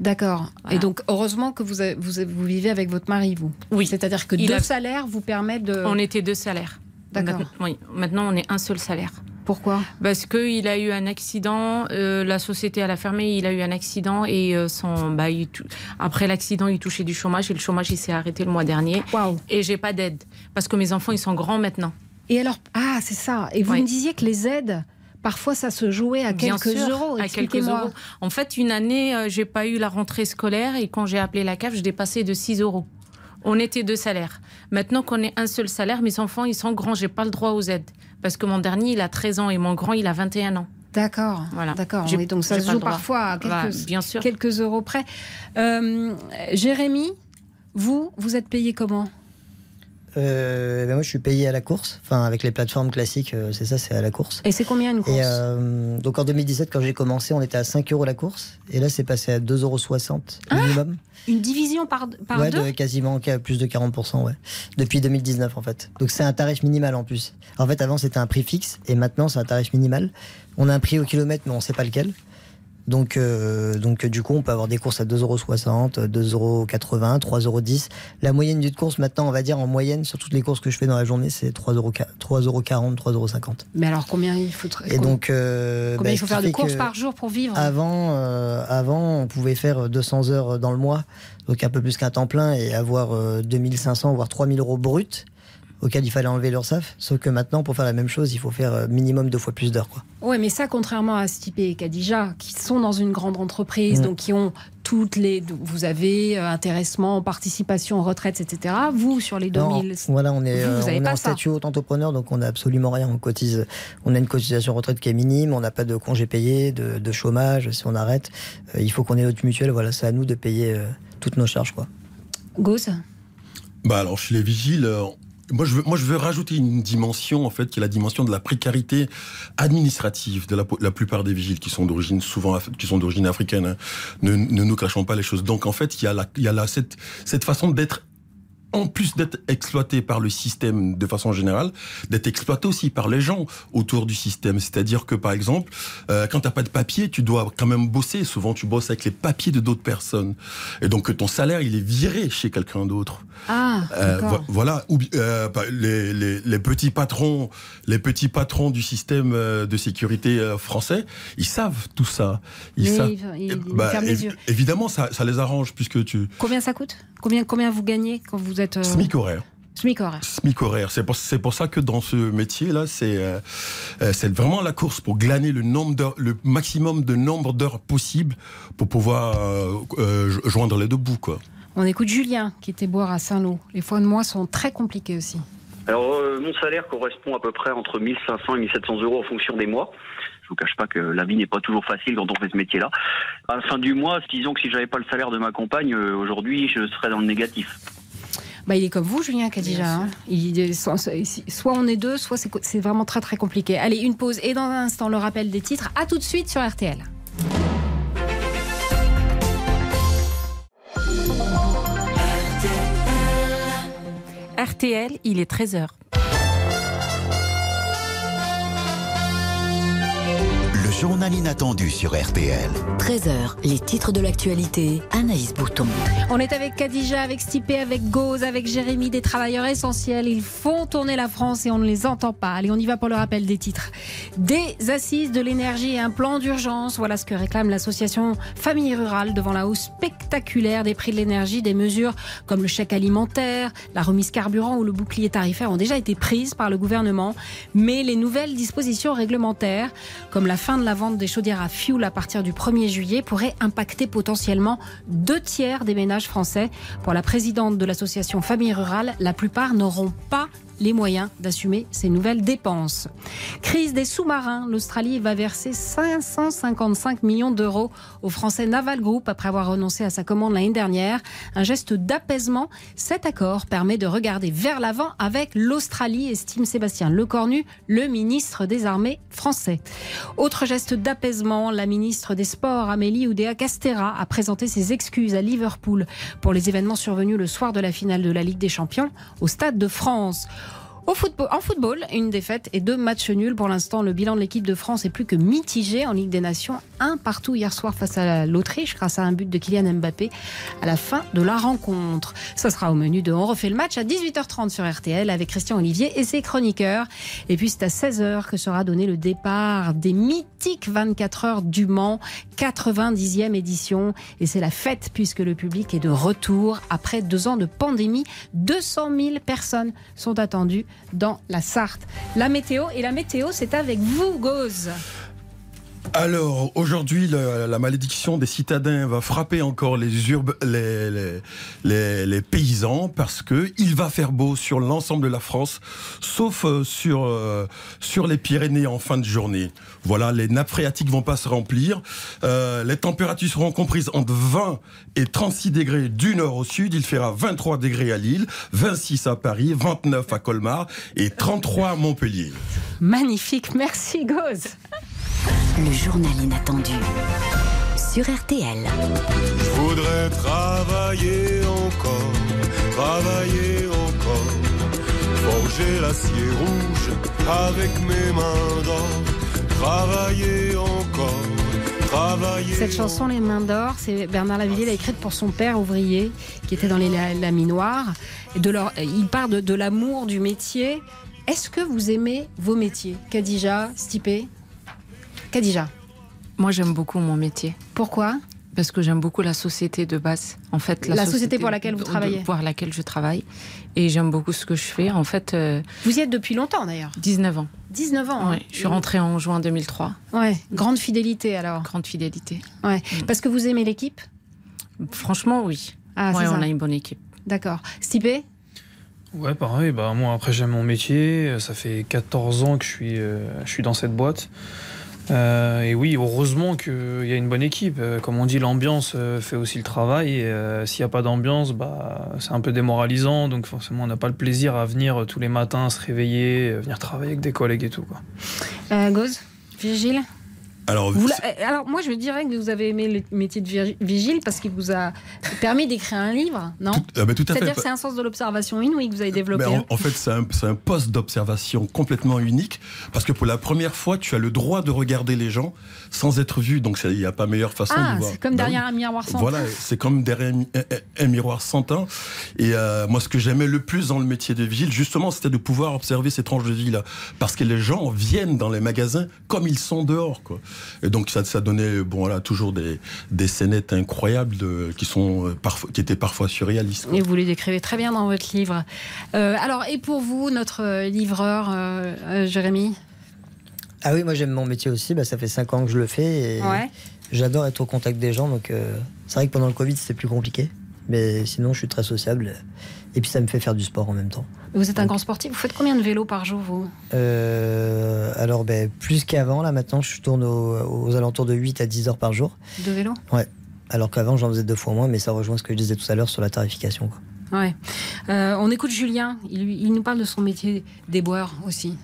C: D'accord.
K: Voilà.
C: Et donc, heureusement que vous, vous, vous vivez avec votre mari, vous.
K: Oui.
C: C'est-à-dire que
K: Il
C: deux
K: a-
C: salaires vous permettent de.
K: On était deux salaires.
C: D'accord.
K: Maintenant- Oui, maintenant on est un seul salaire.
C: Pourquoi?
K: Parce qu'il a eu un accident, euh, la société elle a fermé, il a eu un accident et euh, son, bah, il après l'accident il touchait du chômage et le chômage il s'est arrêté le mois dernier. Et j'ai pas d'aide parce que mes enfants ils sont grands maintenant.
C: Et alors, ah, c'est ça. Et vous
K: Oui.
C: me disiez que les aides, parfois, ça se jouait à
K: Bien
C: quelques
K: sûr,
C: euros.
K: à quelques euros. En fait, une année, euh, j'ai pas eu la rentrée scolaire et quand j'ai appelé la CAF, je dépassais de 6 euros. On était deux salaires. Maintenant qu'on est un seul salaire, mes enfants, ils sont grands, j'ai pas le droit aux aides. Parce que mon dernier, il a 13 ans et mon grand, il a 21 ans.
C: D'accord.
K: Voilà.
C: D'accord. Oui, donc ça se joue parfois à quelques,
K: bien sûr.
C: quelques euros près. Euh, Jérémy, vous, vous êtes payé comment?
H: Euh, ben moi, je suis payé à la course. Enfin, avec les plateformes classiques, euh, c'est ça, c'est à la course.
C: Et c'est combien une course
H: Et euh, donc en 2017, quand j'ai commencé, on était à 5 euros la course. Et là, c'est passé à 2,60 euros minimum.
C: Une division par, par
H: ouais,
C: deux
H: de quasiment plus de 40%, ouais. Depuis 2019, en fait. Donc c'est un tarif minimal en plus. En fait, avant, c'était un prix fixe et maintenant, c'est un tarif minimal. On a un prix au kilomètre, mais on sait pas lequel. Donc, euh, donc du coup, on peut avoir des courses à 2,60€, 2,80€, 3,10€. La moyenne d'une course, maintenant, on va dire en moyenne, sur toutes les courses que je fais dans la journée, c'est 3,40€, 3,40€, 3,50€.
C: Mais alors, combien il faut,
H: Et donc, euh,
C: combien
H: bah,
C: il faut faire de courses par jour pour vivre?
H: Avant, euh, avant, on pouvait faire 200 heures dans le mois, donc un peu plus qu'un temps plein, et avoir euh, 2500 voire 3000 euros bruts, auquel il fallait enlever l'URSSAF. Sauf que maintenant, pour faire la même chose, il faut faire euh, minimum deux fois plus d'heures. quoi.
C: Oui, mais ça, contrairement à Stipe et Kadija, qui sont dans une grande entreprise,
H: Mm.
C: donc qui ont toutes les. Vous avez euh, intéressement, participation, retraite, etc. Vous, sur les 2000.
H: Non, voilà, on est,
C: vous,
H: euh,
C: vous avez
H: on est en statut auto-entrepreneur, donc on n'a absolument rien. On cotise, on a une cotisation retraite qui est minime, on n'a pas de congé payé, de, de chômage. Si on arrête, euh, il faut qu'on ait notre mutuelle. Voilà, c'est à nous de payer euh, toutes nos charges, quoi.
C: Gauze?
I: Bah alors chez les vigiles, euh, moi je veux, moi je veux rajouter une dimension en fait qui est la dimension de la précarité administrative de la, la plupart des vigiles qui sont d'origine souvent qui sont d'origine africaine. hein. Ne, ne nous cachons pas les choses. Donc en fait il y a la, il y a la, cette cette façon d'être en plus d'être exploité par le système de façon générale, d'être exploité aussi par les gens autour du système. C'est-à-dire que, par exemple, euh, quand t'as pas de papier, tu dois quand même bosser. Souvent, tu bosses avec les papiers de d'autres personnes. Et donc, ton salaire, il est viré chez quelqu'un d'autre.
C: Ah,
I: Euh, vo- voilà, ou, euh, bah, les, les, les petits patrons, les petits patrons du système euh, de sécurité français, ils savent tout ça. Ils
C: Mais
I: savent.
C: ils- ils- ils
I: Bah,
C: ferment les
I: évi-
C: yeux.
I: Évidemment, ça, ça les arrange puisque tu
C: Combien ça coûte? Combien, combien vous gagnez quand vous êtes. euh,
I: SMIC horaire.
C: SMIC horaire.
I: SMIC horaire. C'est pour, c'est pour ça que dans ce métier-là, c'est euh, euh, c'est vraiment la course pour glaner le, nombre d'heures, le maximum de nombre d'heures possible pour pouvoir euh, euh, jo- joindre les deux bouts. Quoi.
C: On écoute Julien qui était boire à Saint-Lô. Les fins de mois sont très compliqués aussi.
Q: Alors, euh, mon salaire correspond à peu près entre 1500 et 1700 euros en fonction des mois. Je vous cache pas que la vie n'est pas toujours facile quand on fait ce métier-là. À la fin du mois, disons que si j'avais pas le salaire de ma compagne, aujourd'hui, je serais dans le négatif.
C: Bah, il est comme vous, Julien, Kadija. hein. Il soit soit on est deux, soit c'est vraiment très très compliqué. Allez, une pause et dans un instant, le rappel des titres. À tout de suite sur RTL.
K: RTL, il est 13h.
A: Journal inattendu sur RTL.
B: 13h, les titres de l'actualité, Anaïs Bouton.
C: On est avec Kadija, avec Stipé, avec Gauze, avec Jérémy, des travailleurs essentiels. Ils font tourner la France et on ne les entend pas. Allez, on y va pour le rappel des titres. Des assises de l'énergie et un plan d'urgence. Voilà ce que réclame l'association Famille Rurale devant la hausse spectaculaire des prix de l'énergie. Des mesures comme le chèque alimentaire, la remise carburant ou le bouclier tarifaire ont déjà été prises par le gouvernement. Mais les nouvelles dispositions réglementaires, comme la fin de la la vente des chaudières à fioul à partir du 1er juillet pourrait impacter potentiellement deux tiers des ménages français. Pour la présidente de l'association Famille Rurale, la plupart n'auront pas les moyens d'assumer ces nouvelles dépenses. Crise des sous-marins, l'Australie va verser 555 millions d'euros au français Naval Group après avoir renoncé à sa commande l'année dernière. Un geste d'apaisement. Cet accord permet de regarder vers l'avant avec l'Australie, estime Sébastien Lecornu, le ministre des Armées français. Autre geste d'apaisement, la ministre des Sports, Amélie Oudéa Castera, a présenté ses excuses à Liverpool pour les événements survenus le soir de la finale de la Ligue des Champions au Stade de France. En football, une défaite et deux matchs nuls. Pour l'instant, le bilan de l'équipe de France est plus que mitigé en Ligue des Nations. Un partout hier soir face à l'Autriche grâce à un but de Kylian Mbappé à la fin de la rencontre. Ça sera au menu de On refait le match à 18h30 sur RTL avec Christian Olivier et ses chroniqueurs. Et puis c'est à 16h que sera donné le départ des mythiques 24 heures du Mans, 90e édition. Et c'est la fête puisque le public est de retour après deux ans de pandémie. 200 000 personnes sont attendues dans la Sarthe. La météo, et la météo, c'est avec vous, Gauze.
I: Alors aujourd'hui, la, malédiction des citadins va frapper encore les, paysans parce que il va faire beau sur l'ensemble de la France, sauf euh, sur euh, sur les Pyrénées en fin de journée. Voilà, les nappes phréatiques vont pas se remplir. Euh, les températures seront comprises entre 20 et 36 degrés du nord au sud. Il fera 23 degrés à Lille, 26 à Paris, 29 à Colmar et 33 à Montpellier.
C: Magnifique, merci Gauze.
B: Le journal inattendu sur RTL.
J: Je voudrais travailler encore, travailler encore, forger l'acier rouge avec mes mains d'or, travailler encore. Travailler
C: Cette chanson Les mains d'or, c'est Bernard Lavillier l'a écrite pour son père ouvrier qui était dans les laminoirs. De leur, il parle de, de l'amour du métier. Est-ce que vous aimez vos métiers? Kadija, Stipé Kadija
K: Moi, j'aime beaucoup mon métier.
C: Pourquoi?
K: Parce que j'aime beaucoup la société de base. En fait,
C: la, la société, société, pour laquelle vous travaillez.
K: Pour laquelle je travaille. Et j'aime beaucoup ce que je fais. En fait. Euh,
C: vous y êtes depuis longtemps d'ailleurs
K: 19 ans.
C: 19 ans.
K: Ouais, hein. Je suis rentrée en juin 2003.
C: Ouais. Grande fidélité alors.
K: Grande fidélité.
C: Ouais. Mm. Parce que vous aimez l'équipe?
K: Franchement, oui.
C: Ah,
K: ouais,
C: ça.
K: on a une bonne équipe.
C: D'accord. Stipé
P: Ouais, pareil. Bah, moi, après, j'aime mon métier. Ça fait 14 ans que je suis, euh, je suis dans cette boîte. Euh, et oui, heureusement qu'il y a une bonne équipe. Euh, comme on dit, l'ambiance euh, fait aussi le travail. S'il n'y a pas d'ambiance, bah, c'est un peu démoralisant. Donc forcément, on n'a pas le plaisir à venir tous les matins, se réveiller, venir travailler avec des collègues et tout.
C: Euh, Gauze Vigile
I: alors,
C: vous alors, moi, je dirais que vous avez aimé le métier de vigile parce qu'il vous a permis d'écrire un livre, non
I: tout, ah bah, tout
C: C'est-à-dire que c'est un sens de l'observation inouï que vous avez développé.
I: En, en, fait, c'est un, un, poste d'observation complètement unique parce que pour la première fois, tu as le droit de regarder les gens sans être vu. Donc, il n'y a pas meilleure façon
C: ah,
I: de voir.
C: C'est comme bah, derrière un miroir sans
I: Voilà, c'est comme derrière un, un, miroir sans teint. Et euh, moi, ce que j'aimais le plus dans le métier de vigile, justement, c'était de pouvoir observer ces tranches de vie-là. Parce que les gens viennent dans les magasins comme ils sont dehors. Quoi. Et donc, ça, ça donnait bon, voilà, toujours des, des scénettes incroyables de, qui, sont, parfois, qui étaient parfois surréalistes. Quoi.
C: Et vous les décrivez très bien dans votre livre. Euh, alors, et pour vous, notre livreur, euh, Jérémy?
H: Ah oui, moi j'aime mon métier aussi. Bah, ça fait 5 ans que je le fais. Et
C: ouais.
H: J'adore être au contact des gens. Donc euh, c'est vrai que pendant le Covid c'était plus compliqué. Mais sinon je suis très sociable. Et puis ça me fait faire du sport en même temps.
C: Vous êtes un donc, grand sportif. Vous faites combien de vélos par jour vous?
H: Euh, Alors ben, plus qu'avant. Là maintenant je tourne aux, aux, alentours de 8 à 10 heures par jour.
C: De vélo?
H: Ouais. Alors qu'avant j'en faisais deux fois moins. Mais ça rejoint ce que je disais tout à l'heure sur la tarification. Quoi.
C: Ouais. Euh, on écoute Julien. Il, il nous parle de son métier d'éboueur aussi.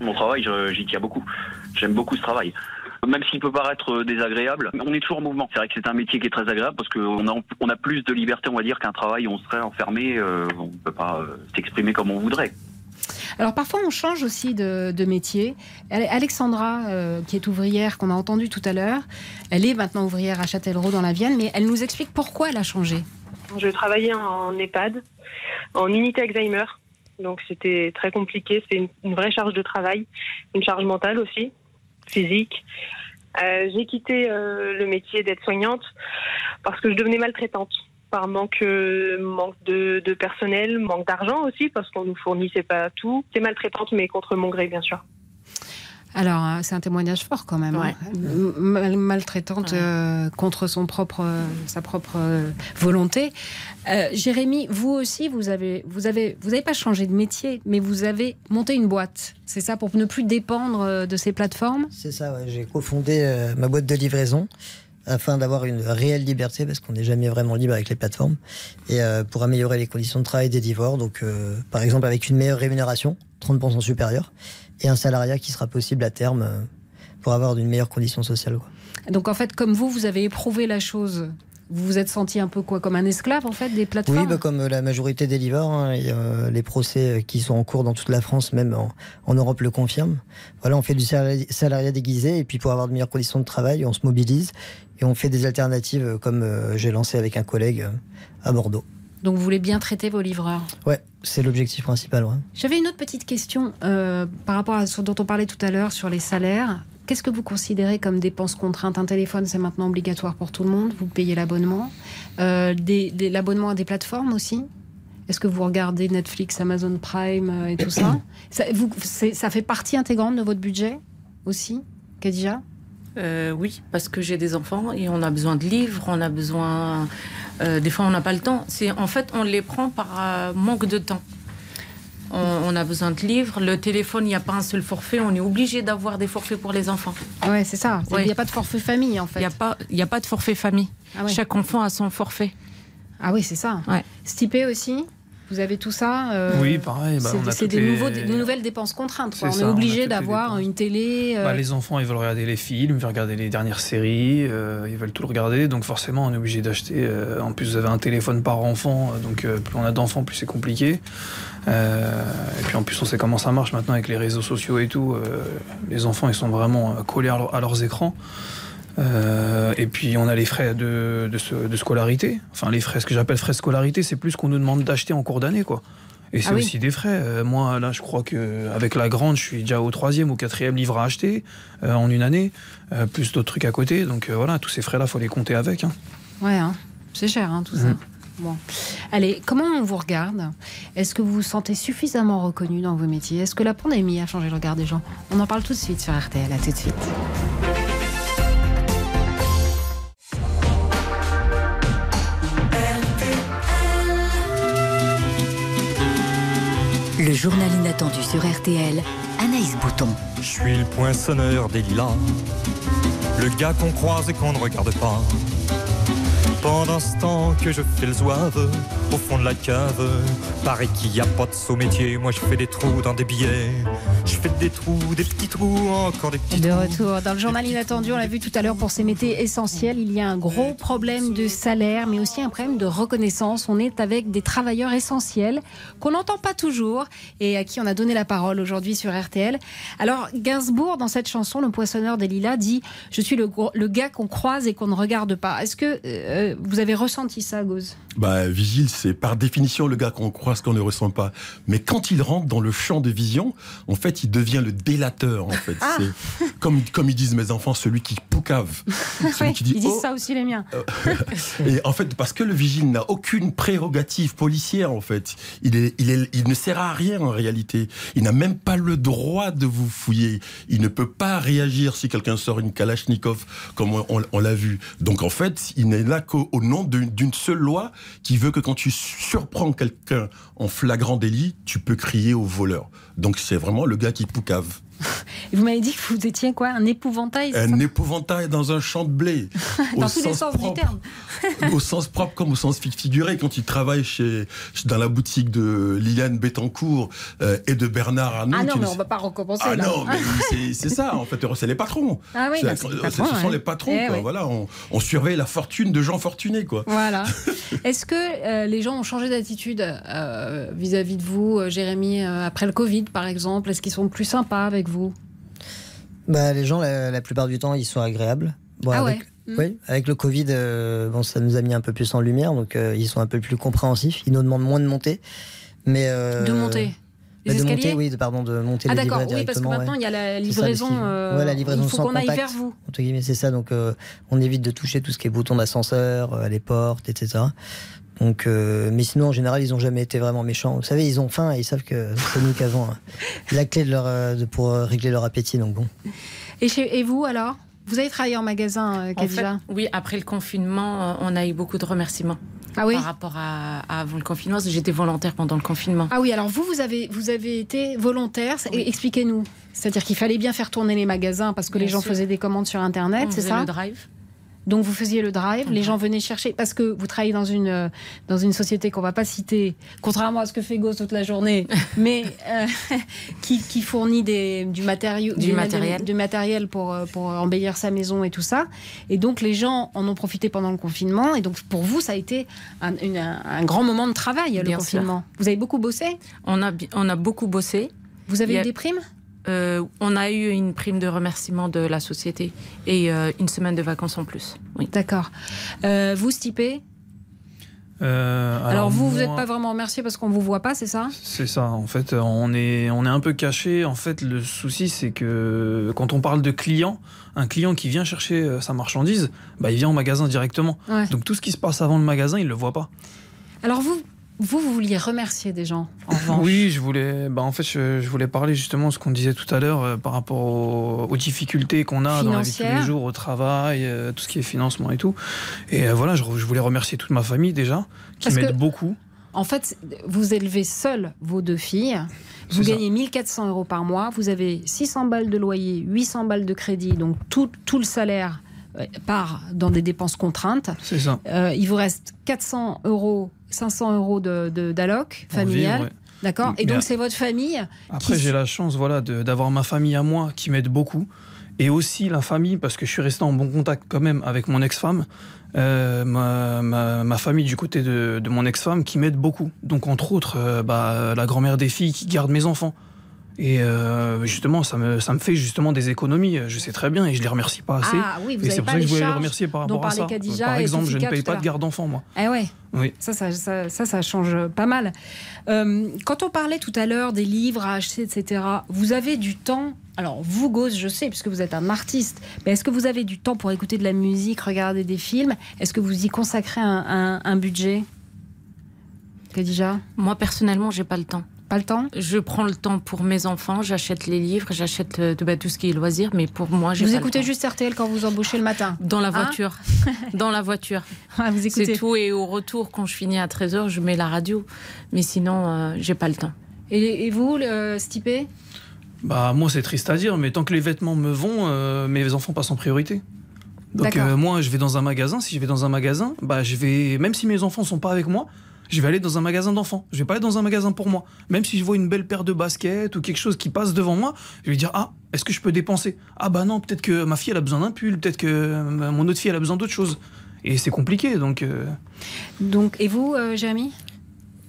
Q: Mon travail, j'y tiens beaucoup. J'aime beaucoup ce travail. Même s'il peut paraître désagréable, on est toujours en mouvement. C'est vrai que c'est un métier qui est très agréable parce qu'on a, on a plus de liberté, on va dire, qu'un travail où on serait enfermé, euh, on ne peut pas euh, s'exprimer comme on voudrait.
C: Alors parfois on change aussi de, de métier. Alexandra, euh, qui est ouvrière, qu'on a entendu tout à l'heure, elle est maintenant ouvrière à Châtellerault dans la Vienne, mais elle nous explique pourquoi elle a changé.
N: Je travaillais en EHPAD, en unité Alzheimer. Donc c'était très compliqué, c'est une, une, vraie charge de travail, une charge mentale aussi, physique. Euh, j'ai quitté euh, le métier d'aide-soignante parce que je devenais maltraitante par manque, euh, manque de, de, personnel, manque d'argent aussi parce qu'on nous fournissait pas tout. C'est maltraitante mais contre mon gré bien sûr.
C: Alors, euh, c'est un témoignage fort quand même. hein. Mal- maltraitante euh, contre son propre, euh, sa propre euh, volonté. Euh, Jérémy, vous aussi, vous avez, vous avez, vous avez pas changé de métier, mais vous avez monté une boîte. C'est ça pour ne plus dépendre de ces plateformes?
H: C'est ça, ouais. j'ai cofondé euh, ma boîte de livraison afin d'avoir une réelle liberté parce qu'on n'est jamais vraiment libre avec les plateformes et euh, pour améliorer les conditions de travail des livreurs. Donc, euh, par exemple, avec une meilleure rémunération, 30% supérieure, et un salariat qui sera possible à terme euh, pour avoir une meilleure condition sociale. quoi.
C: Donc en fait, comme vous, vous avez éprouvé la chose. Vous vous êtes senti un peu quoi, comme un esclave en fait des plateformes?
H: Oui, bah, comme euh, la majorité des livreurs, hein, et, euh, les procès qui sont en cours dans toute la France, même en, en Europe, le confirment. Voilà, on fait du salari- salariat déguisé, et puis pour avoir de meilleures conditions de travail, on se mobilise et on fait des alternatives comme euh, j'ai lancé avec un collègue euh, à Bordeaux.
C: Donc vous voulez bien traiter vos livreurs.
H: Ouais, c'est l'objectif principal. ouais.
C: J'avais une autre petite question euh, par rapport à ce dont on parlait tout à l'heure sur les salaires. Qu'est-ce que vous considérez comme dépenses contraintes? Un téléphone, c'est maintenant obligatoire pour tout le monde. Vous payez l'abonnement. Euh, des- des- l'abonnement à des plateformes aussi Est-ce que vous regardez Netflix, Amazon Prime euh, et tout ça? Ça, vous- c'est- ça fait partie intégrante de votre budget aussi, Kadija
K: Euh, oui, parce que j'ai des enfants et on a besoin de livres, on a besoin. euh, des fois, on n'a pas le temps. C'est en fait, on les prend par euh, manque de temps. On, on a besoin de livres. Le téléphone, il n'y a pas un seul forfait. On est obligé d'avoir des forfaits pour les enfants.
C: Ouais, c'est ça. Il n'y a pas de forfait famille en fait.
K: Il n'y a pas, il a pas de forfait famille.
C: Ah ouais.
K: Chaque enfant a son forfait.
C: Ah oui, c'est ça. Stipé aussi Vous avez tout ça euh,
P: Oui, pareil, bah,
C: c'est des,
P: les-
C: nouveaux- des nouvelles dépenses contraintes. On
P: ça,
C: est obligé d'avoir une télé. euh,
P: Bah, les enfants, ils veulent regarder les films, ils veulent regarder les dernières séries, euh, ils veulent tout regarder. Donc forcément, on est obligé d'acheter. en plus, vous avez un téléphone par enfant, donc plus on a d'enfants, plus c'est compliqué. Et puis en plus, on sait comment ça marche maintenant avec les réseaux sociaux et tout. les enfants, ils sont vraiment collés à, leur- à leurs écrans. Euh, et puis on a les frais de, de, ce- de scolarité. Enfin, les frais, ce que j'appelle frais de scolarité, c'est plus qu'on nous demande d'acheter en cours d'année, quoi. Et c'est
C: Ah oui.
P: aussi des frais. Euh, moi, là, je crois que avec la grande, je suis déjà au troisième ou quatrième livre à acheter euh, en une année, plus d'autres trucs à côté. Donc voilà, tous ces frais-là, faut les compter avec. hein.
C: Ouais, hein. c'est cher hein, tout ça.
P: Mhm.
C: Bon. Allez, comment on vous regarde? Est-ce que vous vous sentez suffisamment reconnu dans vos métiers? Est-ce que la pandémie a changé le regard des gens? On en parle tout de suite sur RTL. À tout de suite.
B: Le journal inattendu sur RTL, Anaïs Bouton.
R: Je suis le poinçonneur des lilas, le gars qu'on croise et qu'on ne regarde pas. Pendant ce temps que je fais le zouave au fond de la cave, paraît qu'il n'y a pas de saut métier. Moi je fais des trous dans des billets, je fais des trous, des petits trous, encore des petits
C: De
R: trous.
C: retour dans le journal inattendu, on l'a vu tout à l'heure pour ces métiers essentiels, il y a un gros problème de salaire, mais aussi un problème de reconnaissance. On est avec des travailleurs essentiels qu'on n'entend pas toujours et à qui on a donné la parole aujourd'hui sur RTL. Alors Gainsbourg, dans cette chanson, le poissonneur des lilas, dit « Je suis le, gars qu'on croise et qu'on ne regarde pas ». Est-ce que euh, vous avez ressenti ça, Gauze?
I: Bah, vigile, c'est par définition le gars qu'on croit ce qu'on ne ressent pas. Mais quand il rentre dans le champ de vision, en fait, il devient le délateur. En fait,
C: Ah.
I: c'est comme comme ils disent mes enfants, celui qui poucave, celui qui dit
C: Ils disent
I: oh.
C: ça aussi les miens.
I: Et en fait, parce que le vigile n'a aucune prérogative policière, en fait, il, est, il, est, il ne sert à rien en réalité. Il n'a même pas le droit de vous fouiller. Il ne peut pas réagir si quelqu'un sort une Kalachnikov, comme on, on- on l'a vu. Donc en fait, il n'est là qu'au au nom d'une seule loi qui veut que quand tu surprends quelqu'un en flagrant délit, tu peux crier au voleur. Donc c'est vraiment le gars qui poucave.
C: Et vous m'avez dit que vous étiez quoi Un épouvantail
I: Un épouvantail dans un champ de blé.
C: Dans tous les sens du terme.
I: au sens propre comme au sens fi- figuré, quand il travaille chez, dans la boutique de Liliane Bettencourt euh, et de Bernard Arnault.
C: Ah non, mais
I: ne-
C: on va pas recommencer
I: Ah
C: là.
I: non, mais c'est- ça, en fait, c'est les patrons.
C: Ah oui, bah, les patrons,
I: ce sont
C: ouais.
I: les patrons,
C: Eh
I: quoi. Voilà, on, on surveille la fortune de gens fortunés, quoi.
C: Voilà. Est-ce que euh, les gens ont changé d'attitude euh, vis-à-vis de vous, Jérémy, après le Covid par exemple? Est-ce qu'ils sont plus sympas avec vous?
H: Bah, les gens, la, la plupart du temps, ils sont agréables. Bon,
C: Ah
H: avec,
C: ouais Mm.
H: Oui, avec le Covid, euh, bon, ça nous a mis un peu plus en lumière, donc euh, ils sont un peu plus compréhensifs. Ils nous demandent moins de monter. Mais, euh,
C: De monter
H: bah, de monter, oui, de, pardon, de monter
C: Ah
H: les
C: d'accord, oui, parce que maintenant
H: ouais.
C: il y a la
H: ça,
C: livraison. euh,
H: Ouais, la livraison
C: il faut qu'on aille vers vous.
H: Entre guillemets, c'est ça. Donc, euh, on évite de toucher tout ce qui est bouton d'ascenseur, euh, les portes, etc. Donc, euh, mais sinon, en général, ils ont jamais été vraiment méchants. Vous savez, ils ont faim et ils savent que c'est nous qui avons euh, la clé de leur, euh, de, pour euh, régler leur appétit. Donc bon.
C: Et, chez, et vous alors? Vous avez travaillé en magasin, euh,
K: En fait, oui, après le confinement, on a eu beaucoup de remerciements.
C: Ah oui?
K: Par rapport à, à avant le confinement, parce que j'étais volontaire pendant le confinement.
C: Ah oui, alors vous, vous avez, vous avez été volontaire. Expliquez-nous. C'est-à-dire qu'il fallait bien faire tourner les magasins parce que les gens
K: sûr.
C: faisaient des commandes sur Internet, c'est ça?
K: le drive.
C: Donc vous faisiez le drive, les gens venaient chercher parce que vous travaillez dans une euh, dans une société qu'on va pas citer, contrairement à ce que fait Gauss toute la journée, mais euh, qui, qui fournit des, du matériau,
K: Du matériel.
C: du matériel pour euh, pour embellir sa maison et tout ça. Et donc les gens en ont profité pendant le confinement. Et donc pour vous, ça a été un, une- un- grand moment de travail le
K: Bien sûr.
C: confinement. Vous avez beaucoup bossé?
K: On a, on a beaucoup bossé.
C: Vous avez eu des primes?
K: Euh, on a eu une prime de remerciement de la société et euh, une semaine de vacances en plus. Oui.
C: D'accord. Euh, vous, Stipé
P: Euh,
C: alors, vous, vous
P: moi-
C: n'êtes pas vraiment remercié parce qu'on vous voit pas, c'est ça?
P: C'est ça, en fait, on est, on est un peu caché. En fait, le souci, c'est que quand on parle de client, un client qui vient chercher sa marchandise, bah, il vient au magasin directement.
C: Ouais.
P: Donc tout ce qui se passe avant le magasin, il le voit pas.
C: Alors vous, vous, vous vouliez remercier des gens, en revanche.
P: Oui, je voulais, bah, en fait, je, je voulais parler justement de ce qu'on disait tout à l'heure euh, par rapport aux, aux difficultés qu'on a dans la vie de tous les jours, au travail, euh, tout ce qui est financement et tout. Et euh, voilà, je, je voulais remercier toute ma famille déjà, qui m'aide beaucoup.
C: En fait, vous élevez seul vos deux filles. Vous
P: C'est ça.
C: gagnez 1400 euros par mois. Vous avez 600 balles de loyer, 800 balles de crédit. Donc tout, tout le salaire part dans des dépenses contraintes.
P: C'est ça.
C: Euh, il vous reste 400 euros, 500 euros de, de- d'alloc
P: Pour
C: familial.
P: ouais.
C: D'accord Et donc c'est votre famille
P: Après,
C: qui-
P: j'ai la chance voilà, de- d'avoir ma famille à moi qui m'aide beaucoup. Et aussi la famille, parce que je suis resté en bon contact quand même avec mon ex-femme. Euh, ma, ma- ma famille du côté de, de mon ex-femme qui m'aide beaucoup. Donc, entre autres, euh, bah, la grand-mère des filles qui garde mes enfants. Et euh, justement, ça me, ça me fait justement des économies. Je sais très bien et je les remercie pas assez.
C: Ah oui, vous
P: et c'est pour
C: pas
P: ça que
C: les
P: je voulais les remercier par
C: dont
P: rapport à ça.
C: Khadija
P: Par exemple, je ne paye pas de garde d'enfants, moi.
C: Ah ouais
P: Oui.
C: Ça ça, ça, ça, ça change pas mal. Euh, quand on parlait tout à l'heure des livres à acheter, etc., vous avez du temps. Alors, vous, Gauze, je sais, puisque vous êtes un artiste, mais est-ce que vous avez du temps pour écouter de la musique, regarder des films? Est-ce que vous y consacrez un, un- un budget? Khadija?
K: Moi, personnellement, j'ai pas le temps.
C: Pas le temps?
K: Je prends le temps pour mes enfants, j'achète les livres, j'achète euh, bah, tout ce qui est loisirs, mais pour moi, j'ai
C: Vous
K: pas le
C: écoutez
K: temps.
C: juste RTL quand vous embauchez le matin?
K: Dans la
C: Hein?
K: voiture. Dans la voiture.
C: Ah, vous écoutez
K: C'est tout. Et au retour, quand je finis à 13h, je mets la radio. Mais sinon, euh, j'ai pas le temps.
C: Et, et vous, le Stipé
P: Bah moi c'est triste à dire, mais tant que les vêtements me vont, euh, mes enfants passent en priorité. Donc euh, moi je vais dans un magasin, si je vais dans un magasin, bah je vais même si mes enfants sont pas avec moi, je vais aller dans un magasin d'enfants. Je vais pas aller dans un magasin pour moi. Même si je vois une belle paire de baskets ou quelque chose qui passe devant moi, je vais dire ah est-ce que je peux dépenser? Ah bah non peut-être que ma fille elle a besoin d'un pull, peut-être que mon autre fille elle a besoin d'autre chose. Et c'est compliqué donc. euh,
C: Donc, et vous, euh, Jérémy?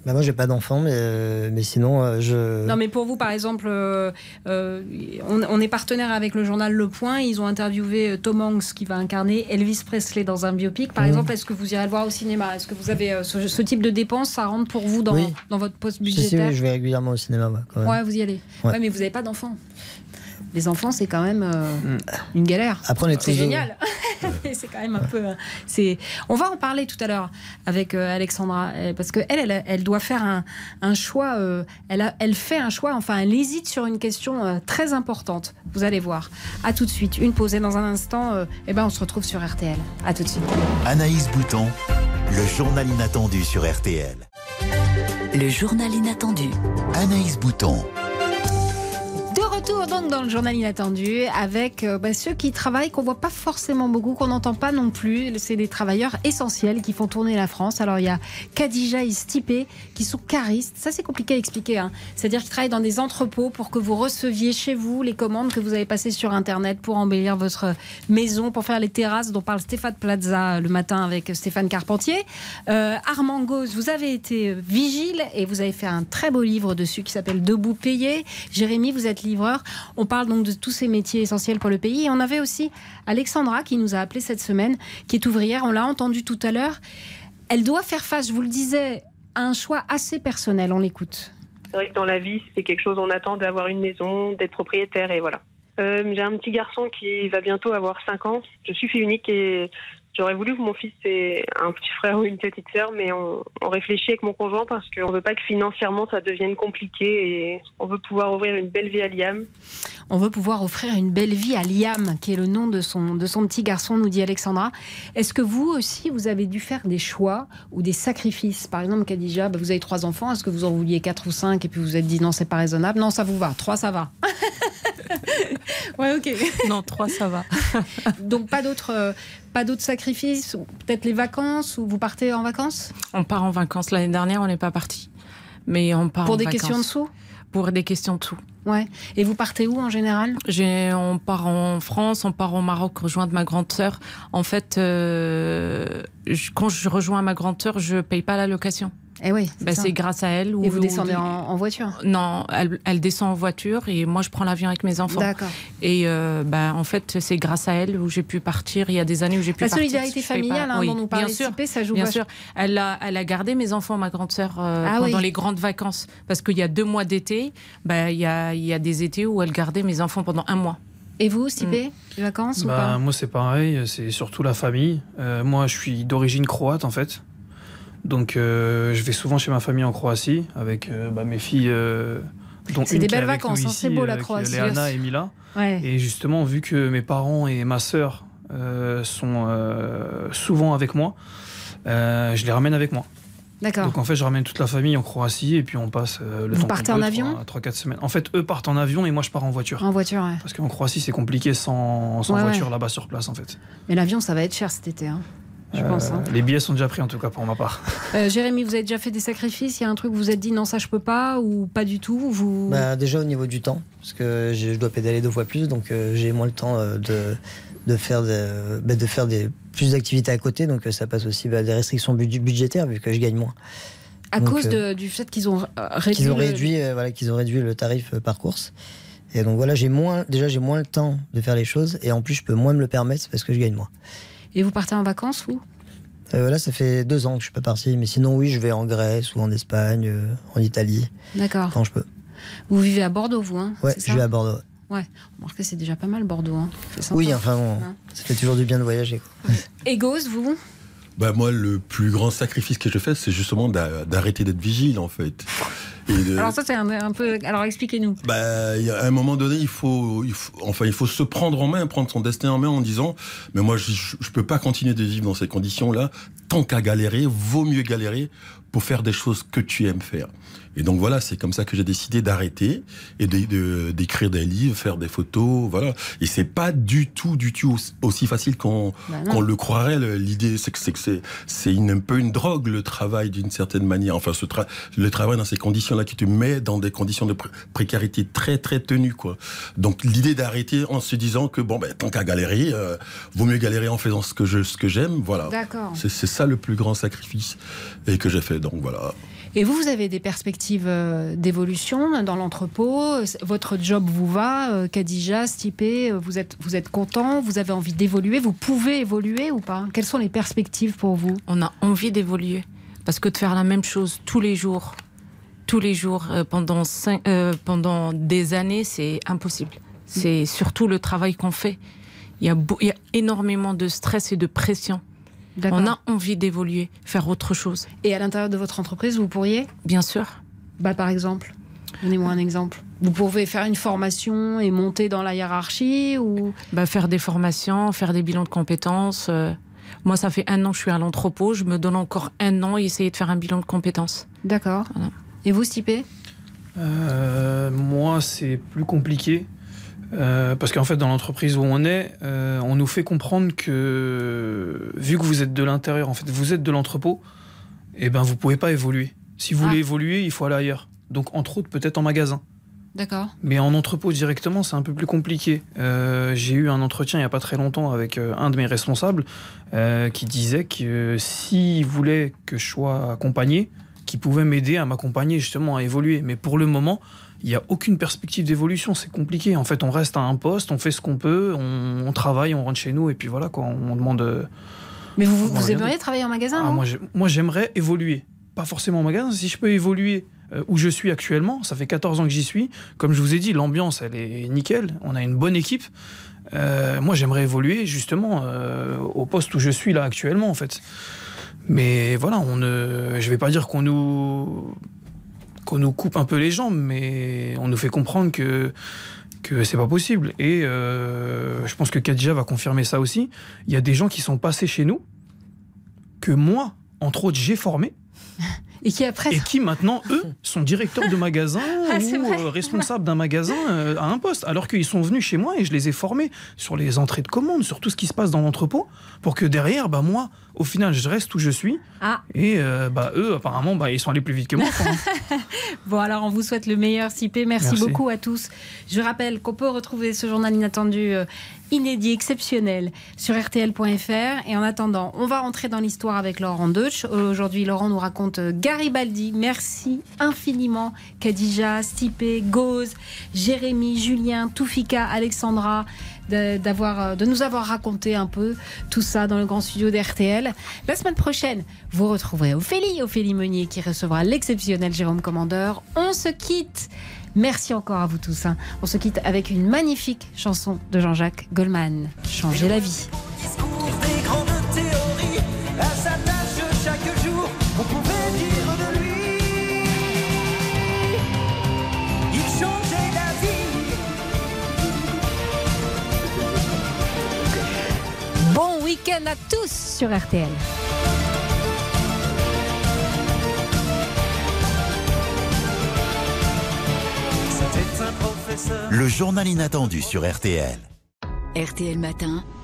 H: Bah, moi, j'ai pas d'enfant, mais, euh, mais sinon, euh, je.
C: Non, mais pour vous, par exemple, euh, on, on est partenaire avec le journal Le Point. Ils ont interviewé Tom Hanks qui va incarner Elvis Presley dans un biopic. Par
H: Mhm.
C: exemple, est-ce que vous irez le voir au cinéma? Est-ce que vous avez ce, ce type de dépenses Ça rentre pour vous dans,
H: Oui.
C: dans votre poste
H: Si, si,
C: budgétaire?
H: oui, je vais régulièrement au cinéma. ouais, quand même.
C: Ouais, vous y allez.
H: Ouais.
C: Ouais, mais vous n'avez pas d'enfants. Les enfants, c'est quand même euh,
P: Mm.
C: une galère.
H: Après, on est tous-
C: génial. C'est quand même un peu. euh, C'est. On va en parler tout à l'heure avec euh, Alexandra euh, parce que elle, elle, elle doit faire un, un choix. euh, elle, a, elle fait un choix. Enfin, elle hésite sur une question euh, très importante. Vous allez voir. À tout de suite. Une pause et dans un instant, euh, eh ben, on se retrouve sur RTL. À tout de suite.
A: Anaïs Bouton, le journal inattendu sur RTL.
B: Le journal inattendu.
A: Anaïs Bouton.
C: Retour donc dans le journal inattendu avec euh, bah, ceux qui travaillent qu'on voit pas forcément beaucoup, qu'on n'entend pas non plus. C'est des travailleurs essentiels qui font tourner la France. Alors il y a Kadija et Stipé qui sont caristes. Ça c'est compliqué à expliquer. hein. C'est-à-dire qu'ils travaillent dans des entrepôts pour que vous receviez chez vous les commandes que vous avez passées sur Internet pour embellir votre maison, pour faire les terrasses dont parle Stéphane Plaza le matin avec Stéphane Carpentier. Euh, Armand Gauze, vous avez été vigile et vous avez fait un très beau livre dessus qui s'appelle Debout payé. Jérémy, vous êtes livreur. On parle donc de tous ces métiers essentiels pour le pays. Et on avait aussi Alexandra qui nous a appelé cette semaine, qui est ouvrière. On l'a entendu tout à l'heure. Elle doit faire face, je vous le disais, à un choix assez personnel. On l'écoute.
N: C'est vrai que dans la vie, c'est quelque chose, on attend d'avoir une maison, d'être propriétaire et voilà. Euh, J'ai un petit garçon qui va bientôt avoir 5 ans. Je suis fille unique et J'aurais voulu que mon fils ait un petit frère ou une petite sœur, mais on, on réfléchit avec mon conjoint parce qu'on veut pas que financièrement ça devienne compliqué et on veut pouvoir ouvrir une belle vie à Liam.
C: On veut pouvoir offrir une belle vie à Liam, qui est le nom de son, de son petit garçon, nous dit Alexandra. Est-ce que vous aussi, vous avez dû faire des choix ou des sacrifices? Par exemple, Khadija, bah, vous avez trois enfants, est-ce que vous en vouliez quatre ou cinq et puis vous vous êtes dit non, c'est pas raisonnable? Non, ça vous va. Trois, ça va. ouais, ok.
K: Non, trois, ça va.
C: Donc pas d'autres, euh, pas d'autres sacrifices, peut-être les vacances ou vous partez en vacances?
K: On part en vacances. L'année dernière, on n'est pas parti. Mais on part
C: Pour
K: en
C: des
K: vacances.
C: questions de sous?
K: Pour des questions de sous.
C: Ouais. Et vous partez où en général?
K: On part en France, on part au Maroc rejoindre ma grande sœur. En fait, euh, quand je rejoins ma grande sœur, je paye pas la location.
C: Eh oui.
K: Bah, c'est grâce à elle.
C: Et vous descendez en, en voiture?
K: Non, elle, elle descend en voiture et moi je prends l'avion avec mes enfants.
C: D'accord.
K: Et euh, bah, en fait, c'est grâce à elle où j'ai pu partir. Il y a des années où j'ai pu
C: La
K: partir.
C: solidarité
K: Je paye
C: familiale,
K: pas.
C: hein,
K: Oui,
C: dont nous parlait
K: bien sûr,
C: Sipé, ça joue
K: Bien
C: vach-
K: sûr. Elle a, elle a gardé mes enfants, ma grande sœur, euh,
C: Ah
K: pendant
C: oui.
K: les grandes vacances. Parce qu'il y a deux mois d'été, bah, il y, a, il y a des étés où elle gardait mes enfants pendant un mois.
C: Et vous, Sipé Les vacances ou
P: Bah,
C: pas?
P: moi, c'est pareil, c'est surtout la famille. Euh, moi, je suis d'origine croate, en fait. Donc, euh, je vais souvent chez ma famille en Croatie avec euh, bah, mes filles. euh, dont
C: C'est
P: une
C: des belles vacances, hein, c'est beau, la Croatie.
P: Léana et Mila.
C: Ouais.
P: Et justement, vu que mes parents et ma sœur euh, sont euh, souvent avec moi, euh, je les ramène avec moi.
C: D'accord.
P: Donc en fait, je ramène toute la famille en Croatie et puis on passe le
C: Vous
P: temps
C: partez
P: qu'on
C: en avion
P: 3-4 semaines. En fait, eux partent en avion et moi je pars en voiture.
C: En voiture, ouais.
P: Parce qu'en Croatie, c'est compliqué sans, sans
C: Ouais,
P: voiture
C: ouais.
P: là-bas sur place en fait.
C: Mais l'avion, ça va être cher cet été, hein, je
P: Euh,
C: pense. hein.
P: Les billets sont déjà pris en tout cas pour ma part.
C: Euh, Jérémy, vous avez déjà fait des sacrifices? Il y a un truc où vous vous êtes dit non, ça je peux pas ou pas du tout vous...
H: Bah, déjà au niveau du temps, parce que je dois pédaler deux fois plus, donc euh, j'ai moins le temps euh, de, de faire, de, bah, de faire des, plus d'activités à côté, donc euh, ça passe aussi bah, des restrictions bud- budgétaires vu que je gagne moins.
C: À
H: Donc,
C: cause
H: euh,
C: du fait qu'ils ont réduit.
H: qu'ils ont
C: le-
H: euh, voilà, qu'ils ont réduit le tarif euh, par course. Et donc voilà, j'ai moins, déjà j'ai moins le temps de faire les choses, et en plus je peux moins me le permettre parce que je gagne moins.
C: Et vous partez en vacances où
H: Euh, là, ça fait deux ans que je suis pas parti, mais sinon oui, je vais en Grèce ou en Espagne, euh, en Italie,
C: D'accord.
H: quand je peux.
C: Vous vivez à Bordeaux, vous hein
H: Ouais, je
C: ça?
H: vais à Bordeaux.
C: Ouais. Remarquez, c'est déjà pas mal Bordeaux. Hein.
H: Oui, enfin bon,
C: Hein?
H: ça fait toujours du bien de voyager. quoi.
C: Et Gauze, vous?
I: Bah moi, le plus grand sacrifice que je fais, c'est justement d'a- d'arrêter d'être vigile, en fait. De-
C: Alors ça, c'est un, un peu. Alors expliquez-nous.
I: bah, à un moment donné, il faut, il faut, enfin, il faut se prendre en main, prendre son destin en main en disant, mais moi, je, je peux pas continuer de vivre dans ces conditions-là. Tant qu'à galérer, vaut mieux galérer pour faire des choses que tu aimes faire. Et donc voilà, c'est comme ça que j'ai décidé d'arrêter et de- de- d'écrire des livres, faire des photos, voilà. Et c'est pas du tout, du tout aussi- facile qu'on
C: Bah
I: qu'on le croirait. L'idée, c'est que c'est un peu une drogue le travail d'une certaine manière. Enfin, ce tra- le travail dans ces conditions-là qui te met dans des conditions de pré- précarité très très tenues, quoi. Donc l'idée d'arrêter en se disant que bon, ben tant qu'à galérer, euh, vaut mieux galérer en faisant ce que je ce que j'aime, voilà. C'est ça le plus grand sacrifice et que j'ai fait. Donc voilà.
C: Et vous, vous avez des perspectives euh, d'évolution dans l'entrepôt? Votre job vous va euh, Khadija, Stipé, euh, vous êtes, vous êtes content Vous avez envie d'évoluer Vous pouvez évoluer ou pas? Quelles sont les perspectives pour vous?
K: On a envie d'évoluer. Parce que de faire la même chose tous les jours, tous les jours, euh, pendant, cinq- euh, pendant des années, c'est impossible. C'est surtout le travail qu'on fait. Il y, a beau- il y a énormément de stress et de pression.
C: D'accord.
K: On a envie d'évoluer, faire autre chose.
C: Et à l'intérieur de votre entreprise, vous pourriez
K: Bien sûr.
C: Bah, par exemple, donnez-moi un exemple. Vous pouvez faire une formation et monter dans la hiérarchie ou
K: bah, Faire des formations, faire des bilans de compétences. euh. Moi, ça fait un an que je suis à l'entrepôt. Je me donne encore un an et essayer de faire un bilan de compétences.
C: D'accord. Et vous, Stipé
P: Euh, moi, c'est plus compliqué. Euh, parce qu'en fait, dans l'entreprise où on est, euh, on nous fait comprendre que, vu que vous êtes de l'intérieur, en fait, vous êtes de l'entrepôt, et ben vous pouvez pas évoluer. Si vous
C: Ah.
P: voulez évoluer, il faut aller ailleurs. Donc, entre autres, peut-être en magasin.
C: D'accord.
P: Mais en entrepôt directement, c'est un peu plus compliqué. Euh, J'ai eu un entretien il n'y a pas très longtemps avec un de mes responsables qui disait que s'il voulait que je sois accompagné, qu'il pouvait m'aider à m'accompagner justement à évoluer. Mais pour le moment, il n'y a aucune perspective d'évolution. C'est compliqué. En fait, on reste à un poste, on fait ce qu'on peut, on, on travaille, on rentre chez nous et puis voilà quoi. On demande.
C: Mais vous, vous, aimeriez travailler en magasin
P: ah,
C: non
P: moi, j'ai- moi, j'aimerais évoluer. Pas forcément en magasin. Si je peux évoluer euh, où je suis actuellement, ça fait 14 ans que j'y suis. Comme je vous ai dit, l'ambiance, elle est nickel. On a une bonne équipe. Euh, moi, j'aimerais évoluer justement euh, au poste où je suis là actuellement, en fait. Mais voilà, on ne, je vais pas dire qu'on nous qu'on nous coupe un peu les jambes, mais on nous fait comprendre que que c'est pas possible. Et euh, je pense que Kadja va confirmer ça aussi. Il y a des gens qui sont passés chez nous que moi, entre autres, j'ai formé.
C: Et qui après.
P: Et qui maintenant, eux, sont directeurs de magasin
C: Ah,
P: ou euh, responsables d'un magasin euh, à un poste. Alors qu'ils sont venus chez moi et je les ai formés sur les entrées de commandes, sur tout ce qui se passe dans l'entrepôt, pour que derrière, bah, moi, au final, je reste où je suis.
C: Ah.
P: Et euh, bah, eux, apparemment, bah, ils sont allés plus vite que moi. quoi.
C: Bon, alors on vous souhaite le meilleur, Cipé. Merci,
P: Merci.
C: beaucoup à tous. Je rappelle qu'on peut retrouver ce journal inattendu, euh, inédit, exceptionnel sur RTL.fr. Et en attendant, on va rentrer dans l'histoire avec Laurent Deutsch. Aujourd'hui, Laurent nous raconte euh, Garibaldi. Merci infiniment, Khadija, Stipé, Gauze, Jérémy, Julien, Toufika, Alexandra. D'avoir euh, de nous avoir raconté un peu tout ça dans le grand studio d'RTL. La semaine prochaine, vous retrouverez Ophélie, Ophélie Meunier qui recevra l'exceptionnel Jérôme Commandeur. On se quitte. Merci encore à vous tous. hein. On se quitte avec une magnifique chanson de Jean-Jacques Goldman. Changer la vie. Week-end à tous sur RTL.
S: C'était un professeur.
A: Le journal inattendu sur RTL.
B: RTL Matin,